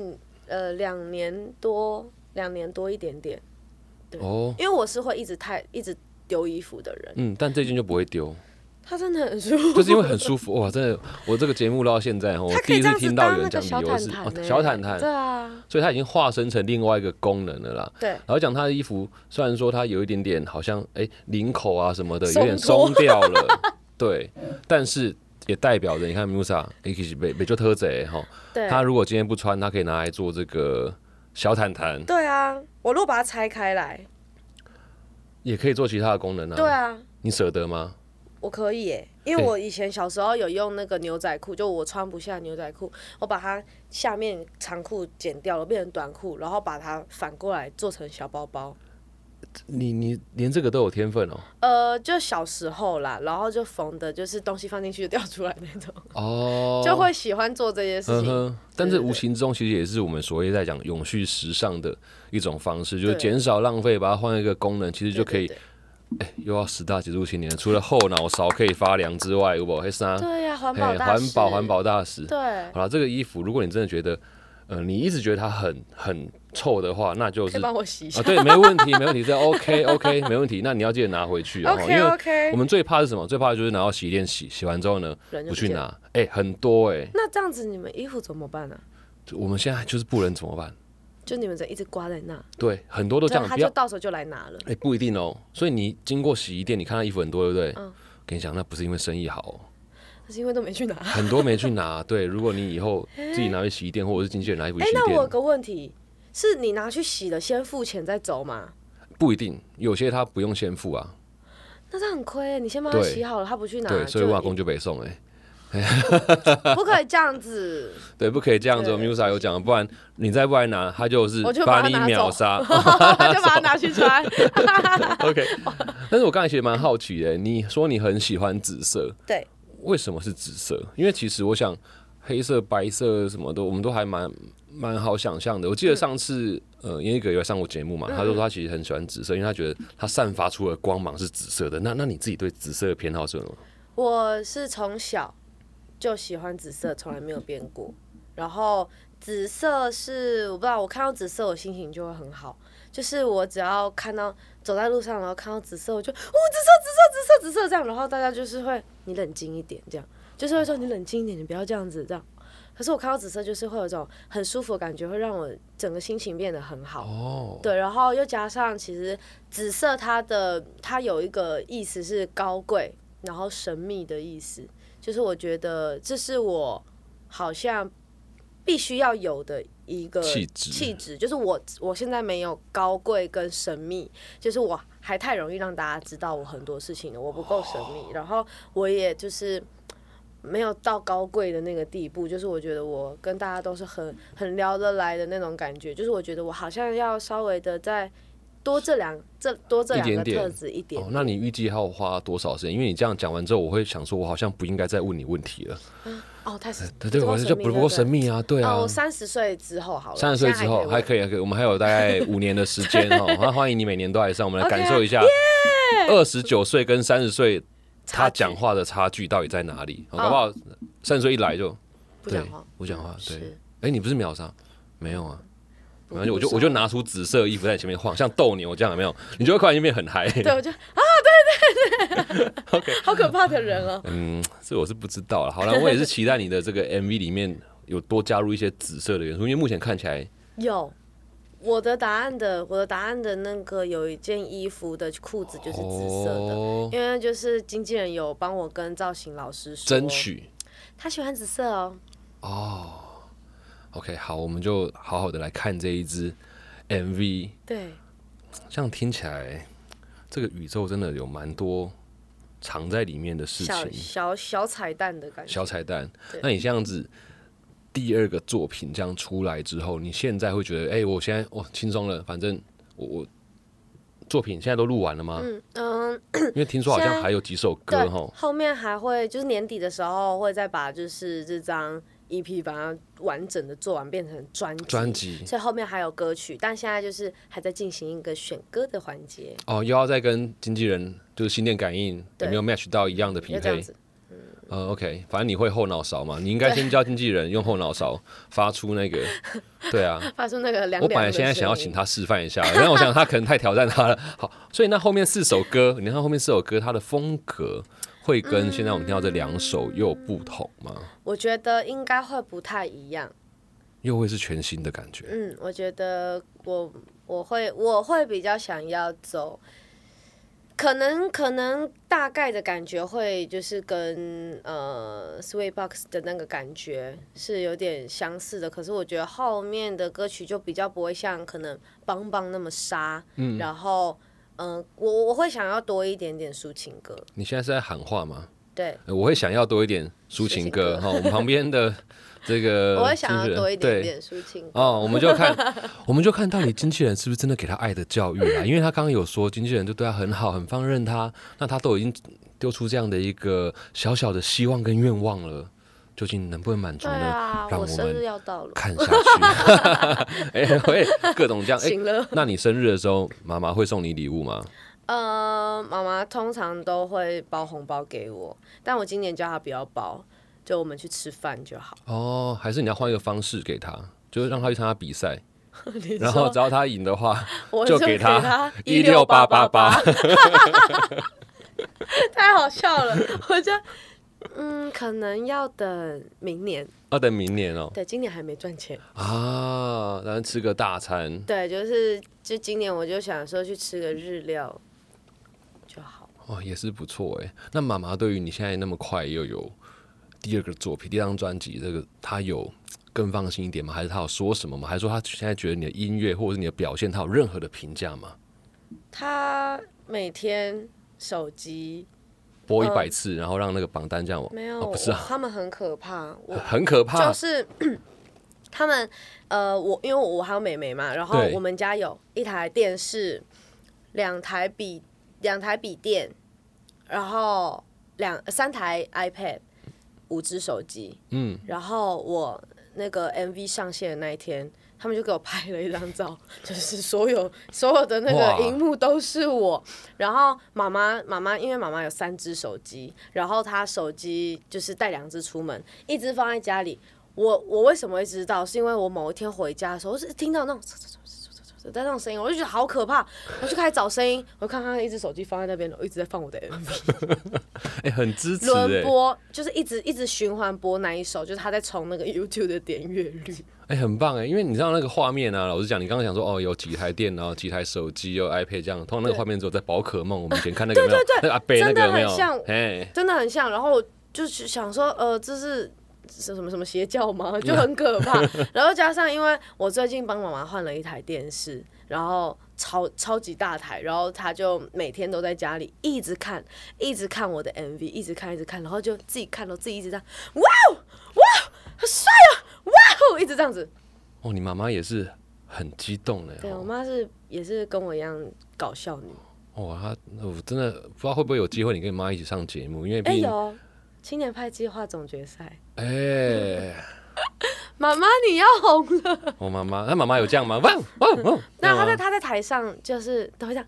呃两年多，两年多一点点，对哦，因为我是会一直太一直丢衣服的人，嗯，但这件就不会丢，它真的很舒服，[LAUGHS] 就是因为很舒服。哇！真的，我这个节目录到现在哈，我第一次听到有人讲理由是哦，小毯毯，对啊，所以他已经化身成另外一个功能了啦。对，然后讲他的衣服，虽然说他有一点点好像哎领口啊什么的有点松掉了，[LAUGHS] 对，但是也代表着你看 Musa 哎其实被被就特贼哈，他如果今天不穿，他可以拿来做这个小毯毯，对啊，我如果把它拆开来，也可以做其他的功能啊。对，啊，你舍得吗？我可以耶，因为我以前小时候有用那个牛仔裤，就我穿不下牛仔裤，我把它下面长裤剪掉了，变成短裤，然后把它反过来做成小包包。你你连这个都有天分哦。呃，就小时候啦，然后就缝的，就是东西放进去就掉出来那种，哦，[LAUGHS] 就会喜欢做这些事情。但这对对无形中其实也是我们所谓在讲永续时尚的一种方式，就是减少浪费，把它换一个功能，其实就可以对又要十大杰出青年，除了后脑勺可以发凉之外，有不？还啥？对对呀，环保环保环。保大使。对，好了，这个衣服如果你真的觉得，呃，你一直觉得它很很臭的话，那就是帮我洗一下。啊，对，没问题，没问题，这 OK [LAUGHS] OK 没问题。那你要记得拿回去哦，因为我们最怕是什么？最怕的就是拿到洗衣店洗，洗完之后呢。不去拿，哎、很多哎、那这样子你们衣服怎么办呢？我们现在就是不能怎么办？就你们这一直挂在那，对，很多都这样，他就到时候就来拿了。哎、不一定哦。所以你经过洗衣店，你看到衣服很多，对不对？嗯跟你讲，那不是因为生意好、哦，可是因为都没去拿。很多没去拿。[LAUGHS] 对，如果你以后自己拿去洗衣店，或者是经纪人拿衣服洗衣店，那我有个问题，是你拿去洗了，先付钱再走吗？不一定，有些他不用先付啊。那他很亏，你先帮他洗好了，他不去拿，对，所以就我阿公就北送哎、[LAUGHS] 不可以这样子。对，不可以这样子 Musa 有讲，不然你再不来拿，他就是把把你秒杀。[LAUGHS] 他就把它拿去穿。[LAUGHS] OK，但是我刚才其实蛮好奇的，你说你很喜欢紫色，对，为什么是紫色？因为其实我想黑色、白色什么的，我们都还蛮蛮好想象的。我记得上次、呃，严一格有上过节目嘛，他就说他其实很喜欢紫色，因为他觉得它散发出的光芒是紫色的。那那你自己对紫色的偏好是什么？我是从小就喜欢紫色，从来没有变过。然后紫色是我不知道，我看到紫色我心情就会很好。就是我只要看到走在路上，然后看到紫色，我就哦，紫色，紫色，紫色，紫色这样。然后大家就是会你冷静一点，这样就是会说你冷静一点，你不要这样子这样。可是我看到紫色，就是会有一种很舒服的感觉，会让我整个心情变得很好。哦，对，然后又加上其实紫色它的它有一个意思是高贵，然后神秘的意思，就是我觉得这是我好像必须要有的一个气质气质就是我我现在没有高贵跟神秘，就是我还太容易让大家知道我很多事情了，我不够神秘，然后我也就是。没有到高贵的那个地步，就是我觉得我跟大家都是很很聊得来的那种感觉，就是我觉得我好像要稍微的再多这两这多这两个一点点特质一点哦，那你预计要花多少时间？因为你这样讲完之后，我会想说，我好像不应该再问你问题了。哦，太神对对，我就不不够神秘啊，对啊。哦，三十岁之后好了，三十岁之后还可以，还可以，我们还有大概五年的时间哦。[LAUGHS] 那欢迎你每年都来上，我们来感受一下二十九岁跟三十岁他讲话的差距到底在哪里？哦搞不好三十岁一来就对不讲话，不讲话，对是。哎，你不是秒杀？没有啊。不没关系，我就我就拿出紫色衣服在你前面晃，像斗牛这样，有没有？你就会突然间变很嗨。对，我就啊，[LAUGHS] 对对对 OK 好可怕的人哦。嗯，这我是不知道了。好了，我也是期待你的这个 MV 里面有多加入一些紫色的元素，因为目前看起来有我的答案的，我的答案的那个有一件衣服的裤子就是紫色的，哦，因为就是经纪人有帮我跟造型老师说，争取他喜欢紫色哦。哦。OK，好，我们就好好的来看这一支 MV。对，这样听起来，这个宇宙真的有蛮多藏在里面的事情，小小彩蛋的感觉。小彩蛋。那你这样子，第二个作品这样出来之后，你现在会觉得，哎、我现在哦轻松了，反正我我作品现在都录完了吗？嗯嗯，因为 [COUGHS] 听说好像还有几首歌对哈，。后面还会就是年底的时候会再把就是这张 EP 把它完整的做完，变成专辑。专辑所以后面还有歌曲，但现在就是还在进行一个选歌的环节，哦，又要再跟经纪人就是心电感应有没有 match 到一样的匹配？就这样子。呃，OK，反正你会后脑勺嘛，你应该先教经纪人用后脑勺发出那个，[LAUGHS] 对啊。发出那个凉凉我本来现在想要请他示范一下，但我想他可能太挑战他了。好，所以那后面四首歌，你看后面四首歌，它的风格会跟现在我们听到这两首又有不同吗？我觉得应该会不太一样。又会是全新的感觉？嗯，我觉得我我会我会比较想要走，可能可能大概的感觉会就是跟呃 Sweet Box 的那个感觉是有点相似的，可是我觉得后面的歌曲就比较不会像可能邦邦那么杀，然后嗯、呃我我会想要多一点点抒情歌，你现在是在喊话吗？对，呃我会想要多一点抒情歌哈。我们旁边的 [LAUGHS] 这个我会想要多一点点抒情。哦，我们就看，我们就看到底经纪人是不是真的给他爱的教育啊？因为他刚刚有说经纪人就对他很好，很放任他，那他都已经丢出这样的一个小小的希望跟愿望了，究竟能不能满足呢？啊，让我我生日们要到了，看下去。[LAUGHS] [LAUGHS] 哎、会各种这样。[LAUGHS] 哎、行了。那你生日的时候，妈妈会送你礼物吗？呃，妈妈通常都会包红包给我，但我今年叫她不要包，就我们去吃饭就好。哦，还是你要换一个方式给他，就是让他去参加比赛，然后只要他赢的话，我就给给他一16888，太好笑了。我就 [LAUGHS] 嗯，可能要等明年。要等明年哦。对，今年还没赚钱。啊，然后吃个大餐。对，就是就今年我就想说去吃个日料就好。哦，也是不错哎。那妈妈对于你现在那么快又有第二个作品、第二张专辑，这个她有更放心一点吗？还是她有说什么吗？还是说她现在觉得你的音乐或者是你的表现，她有任何的评价吗？她每天手机播一百次，然后让那个榜单这样往没有，哦、不是啊，他们很可怕。我很可怕。就是 [CLEARS THROAT] 他们呃，我因为我还有妹妹嘛，然后我们家有一台电视，两台笔两台笔电，然后两三台 iPad，五只手机，嗯，然后我那个 MV 上线的那一天。他们就给我拍了一张照，[LAUGHS] 就是所有所有的那个荧幕都是我。然后妈妈妈妈，因为妈妈有三只手机，然后她手机就是带两只出门，一只放在家里。我我为什么会知道？是因为我某一天回家的时候，我是听到那种的那种声音，我就觉得好可怕，我就开始找声音，我看他一只手机放在那边，我一直在放我的 MV，[LAUGHS] 哎、很支持 [LAUGHS] 轮哎，播，就是一直一直循环播那一首，就是他在冲那个 YouTube 的点阅率。哎、很棒哎，因为你知道那个画面啊，老实讲，你刚刚想说哦，有几台电脑、几台手机、有 iPad 这样，通常那个对画面只有在宝可梦，我们以前看那个有没有？对对对那个阿贝那真的个有真的很像？哎，真的很像。然后我就是想说，呃，这是是什么什么邪教吗？[LAUGHS] 就很可怕。然后加上因为我最近帮妈妈换了一台电视，然后超超级大台，然后她就每天都在家里一直看，一直看我的 MV，一直看一直看，然后就自己看到自己一直这样，哇哦哇哦，好帅啊，哇哦，一直这样子。哦，你妈妈也是很激动的对我哦。妈是也是跟我一样搞笑女。哇，她我真的不知道会不会有机会，你跟你妈一起上节目，因为哎、毕竟有青年派计划总决赛，哎，妈妈你要红了。我妈妈，那妈妈有这样吗？哇哇哇！那她在这样吗他在台上就是都会这样，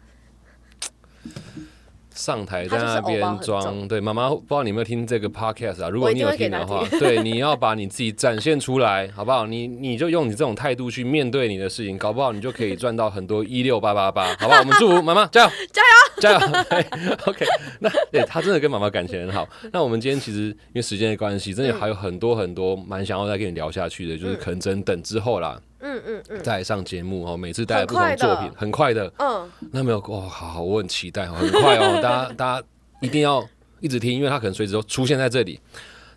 上台在那边装，对妈妈不知道你有没有听这个 podcast 啊？如果你有听的话，[LAUGHS] [LAUGHS] 对，你要把你自己展现出来，好不好？你你就用你这种态度去面对你的事情，搞不好你就可以赚到很多一六八八八，好不好？我们祝福妈妈 [LAUGHS] 加油加油加油！OK，那对他真的跟妈妈感情很好。那我们今天其实因为时间的关系，真的还有很多很多蛮想要再跟你聊下去的，就是可能真等之后啦，嗯嗯嗯再来上节目哦，每次带来不同的作品，很快的。嗯，那没有哦，好好，我很期待哦，很快哦，[LAUGHS] 大家大家一定要一直听，因为他可能随时都出现在这里。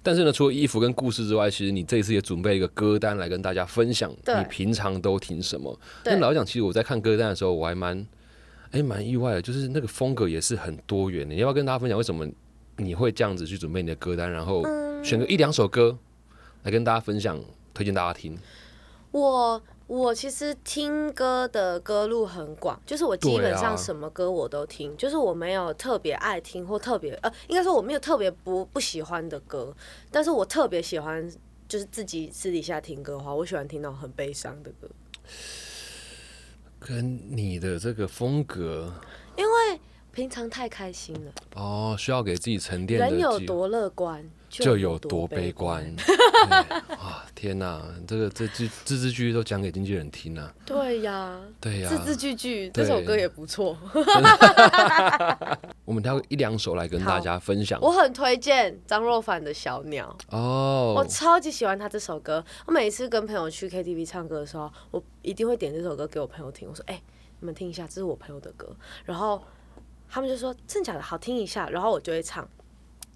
但是呢，除了衣服跟故事之外，其实你这一次也准备一个歌单来跟大家分享，你平常都听什么？对那老实讲，其实我在看歌单的时候，我还蛮哎蛮意外的，就是那个风格也是很多元的。你要不要跟大家分享为什么你会这样子去准备你的歌单，然后嗯选个一两首歌来跟大家分享，推荐大家听？我我其实听歌的歌路很广，就是我基本上什么歌我都听，就是我没有特别爱听或特别呃，应该说我没有特别不不喜欢的歌，但是我特别喜欢。就是自己私底下听歌的话，我喜欢听那种很悲伤的歌，跟你的这个风格因为平常太开心了。哦，需要给自己沉淀人有多乐观，就有有多悲观观。[LAUGHS] 对啊，天哪，这个这句字字句句都讲给经纪人听啊。对呀，对呀、字字句句，对这首歌也不错。[LAUGHS] 我们挑一两首来跟大家分享。我很推荐张若凡的《小鸟》，哦我哦，超级喜欢他这首歌。我每一次跟朋友去 KTV 唱歌的时候，我一定会点这首歌给我朋友听。我说：“哎、你们听一下，这是我朋友的歌。”然后他们就说：“真假的，好听一下。”然后我就会唱。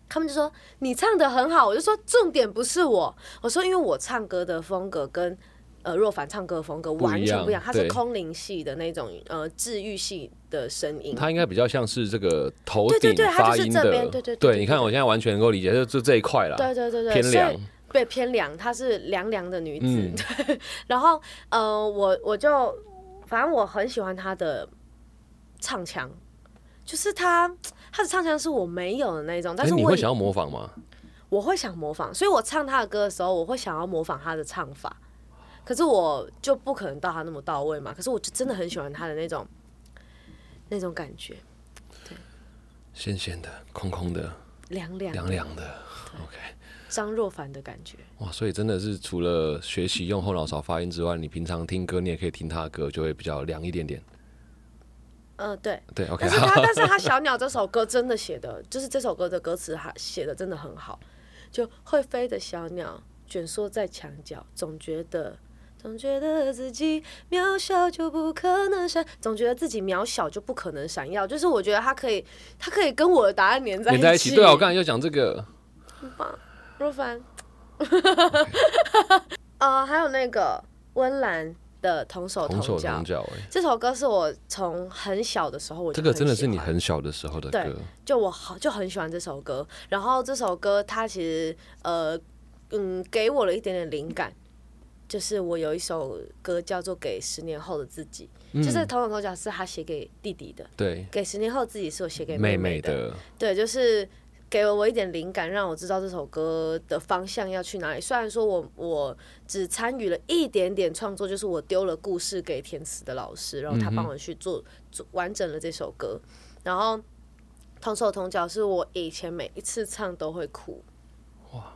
他们就说你唱的很好，我就说重点不是我，我说因为我唱歌的风格跟呃若凡唱歌的风格完全不一样，他是空灵系的那种呃治愈系的声音。它应该比较像是这个头顶发音的，对对对对你看我现在完全能够理解，就就这一块了，对对对对，偏凉，对偏凉，她是凉凉的女子。嗯。对，[LAUGHS] 然后呃，我我就反正我很喜欢她的唱腔，就是他他的唱腔是我没有的那种，但哎，是你会想要模仿吗？我会想模仿，所以我唱他的歌的时候，我会想要模仿他的唱法。可是我就不可能到他那么到位嘛。可是我就真的很喜欢他的那种那种感觉，对咸咸的、空空的、凉凉凉凉的，OK。张若凡的感觉。哇，所以真的是除了学习用后脑勺发音之外，你平常听歌你也可以听他的歌，就会比较凉一点点。嗯、对。对，OK 但。是他，但是他小鸟这首歌真的写的，就是这首歌的歌词，还写的真的很好。就会飞的小鸟卷缩在墙角，总觉得，总觉得自己渺小就不可能闪，总觉得自己渺小就不可能闪耀。就是我觉得他可以，他可以跟我的答案连在连在一起，对啊，我刚才就讲这个，很棒若凡，[LAUGHS] 呃，还有那个温岚的同手同手脚。同，脚，哎，这首歌是我从很小的时候我就这个真的是你很小的时候的对歌，就我好就很喜欢这首歌，然后这首歌它其实呃嗯给我了一点点灵感，就是我有一首歌叫做《给十年后的自己》，嗯。就是同手同脚是他写给弟弟的，对，给十年后自己是我写给妹妹妹的，对，就是给了我一点灵感，让我知道这首歌的方向要去哪里。虽然说我我只参与了一点点创作，就是我丢了故事给填词的老师，然后他帮我去做完整了这首歌。然后同手同脚是我以前每一次唱都会哭，哇，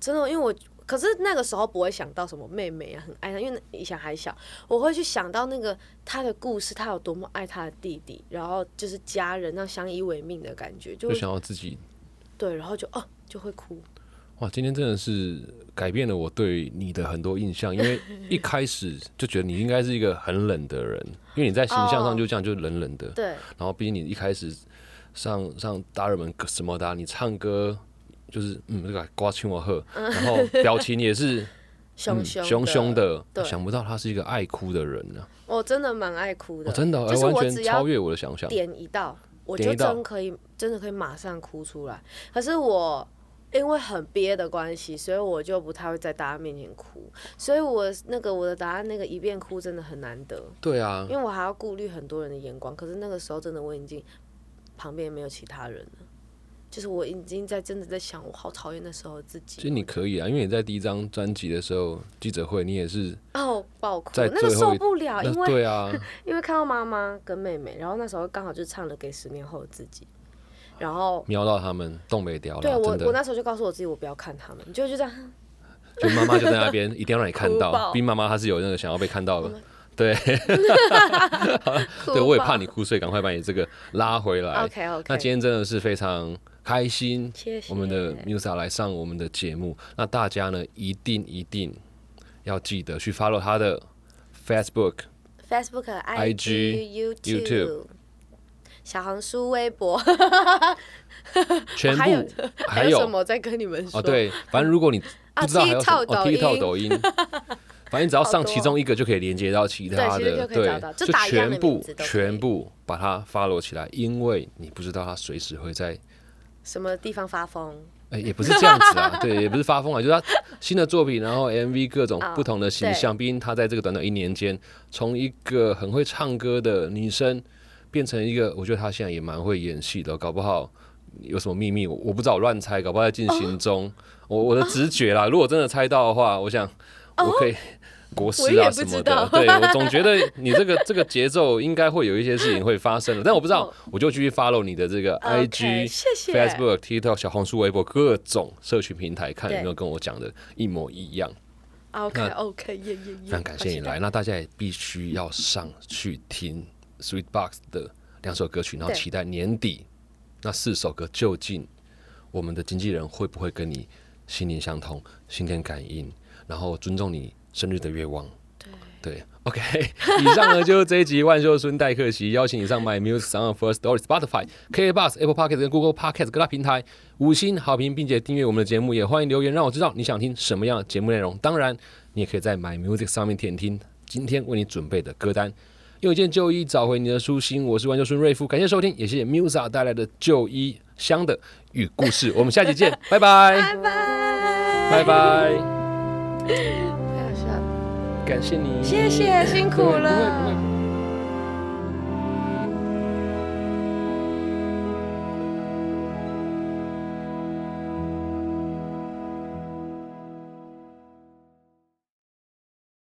真的，因为我。可是那个时候不会想到什么妹妹啊，很爱她，因为以前还小，我会去想到那个她的故事，她有多么爱她的弟弟，然后就是家人那相依为命的感觉，就就想要自己对，然后就哦就会哭。哇，今天真的是改变了我对你的很多印象，因为一开始就觉得你应该是一个很冷的人，因为你在形象上就这样就冷冷的，对然后毕竟你一开始上上达尔文什么的啊、你唱歌就是嗯这个刮青我喝，然后表情也是 [LAUGHS] 嗯凶凶凶凶的，想不到他是一个爱哭的人呢、我真的蛮爱哭的，我真的、就是完全超越我的想象。点一到，我就真可以真的可以马上哭出来。可是我因为很憋的关系，所以我就不太会在大家面前哭，所以我那个我的答案那个一遍哭真的很难得，对啊因，为我还要顾虑很多人的眼光。可是那个时候真的我已经旁边没有其他人了。就是我已经在真的在想，我好讨厌那时候的自己。其实你可以啊，因为你在第一张专辑的时候记者会，你也是哦，爆哭，那个受不了，因为对啊，[LAUGHS] 因为看到妈妈跟妹妹，然后那时候刚好就唱了《给十年后的自己》，然后瞄到他们东北雕了，对我，我那时候就告诉我自己，我不要看他们，就就这样，[LAUGHS] 就妈妈就在那边，[LAUGHS] 一定要让你看到。哭爆毕竟妈妈她是有那个想要被看到的，对，哭对我也怕你哭，所以赶快把你这个拉回来。OK OK，那今天真的是非常开心，谢谢我们的 Musa 来上我们的节目。那大家呢，一定一定要记得去 follow 他的 Facebook。Facebook、IG YouTube、小红书、微博，[LAUGHS] 全还有部还有什么在跟你们说？哦，对，反正如果你啊不知道 [LAUGHS] 还有什么 TikTok 哦抖音，TikTok 抖音，[LAUGHS] 反正只要上其中一个就可以连接到其他的，就可以找到就全部全部把它 follow 起来，因为你不知道它随时会在。什么地方发疯？哎、也不是这样子啊，[LAUGHS] 对，也不是发疯啊，就是他新的作品，然后 MV 各种哦不同的形象。毕竟他在这个短短一年间，从一个很会唱歌的女生，变成一个，我觉得他现在也蛮会演戏的，搞不好有什么秘密，我我不知道，乱猜，搞不好在进行中。哦我我的直觉啦，如果真的猜到的话，我想我可以。国师啊什么的。对我总觉得你这个 [LAUGHS] 这个节奏应该会有一些事情会发生的，但我不知道，我就继续 follow 你的这个谢 Facebook、TikTok、小红书、微博各种社群平台，看有没有跟我讲的一模一样。OK OK，耶耶耶！非常感谢你来，那大家也必须要上去听 Sweet Box 的两首歌曲，然后期待年底那四首歌究竟我们的经纪人会不会跟你心灵相通、心电感应，然后尊重你生日的愿望，对，OK，[LAUGHS] 以上呢就是这一集万秀孙代客席，邀请你上 My Music Sound First Story Spotify、KK Bus、Apple Podcast 跟 Google Podcast 各大平台五星好评，并且订阅我们的节目，也欢迎留言让我知道你想听什么样的节目内容。当然，你也可以在 My Music 上面点听今天为你准备的歌单。用一件旧衣找回你的初心，我是万秀孙瑞夫，感谢收听，也谢谢 Musa 带来的旧衣箱的与故事。我们下期见，拜拜，拜拜，拜拜，感谢你，谢谢辛苦对不会不会了。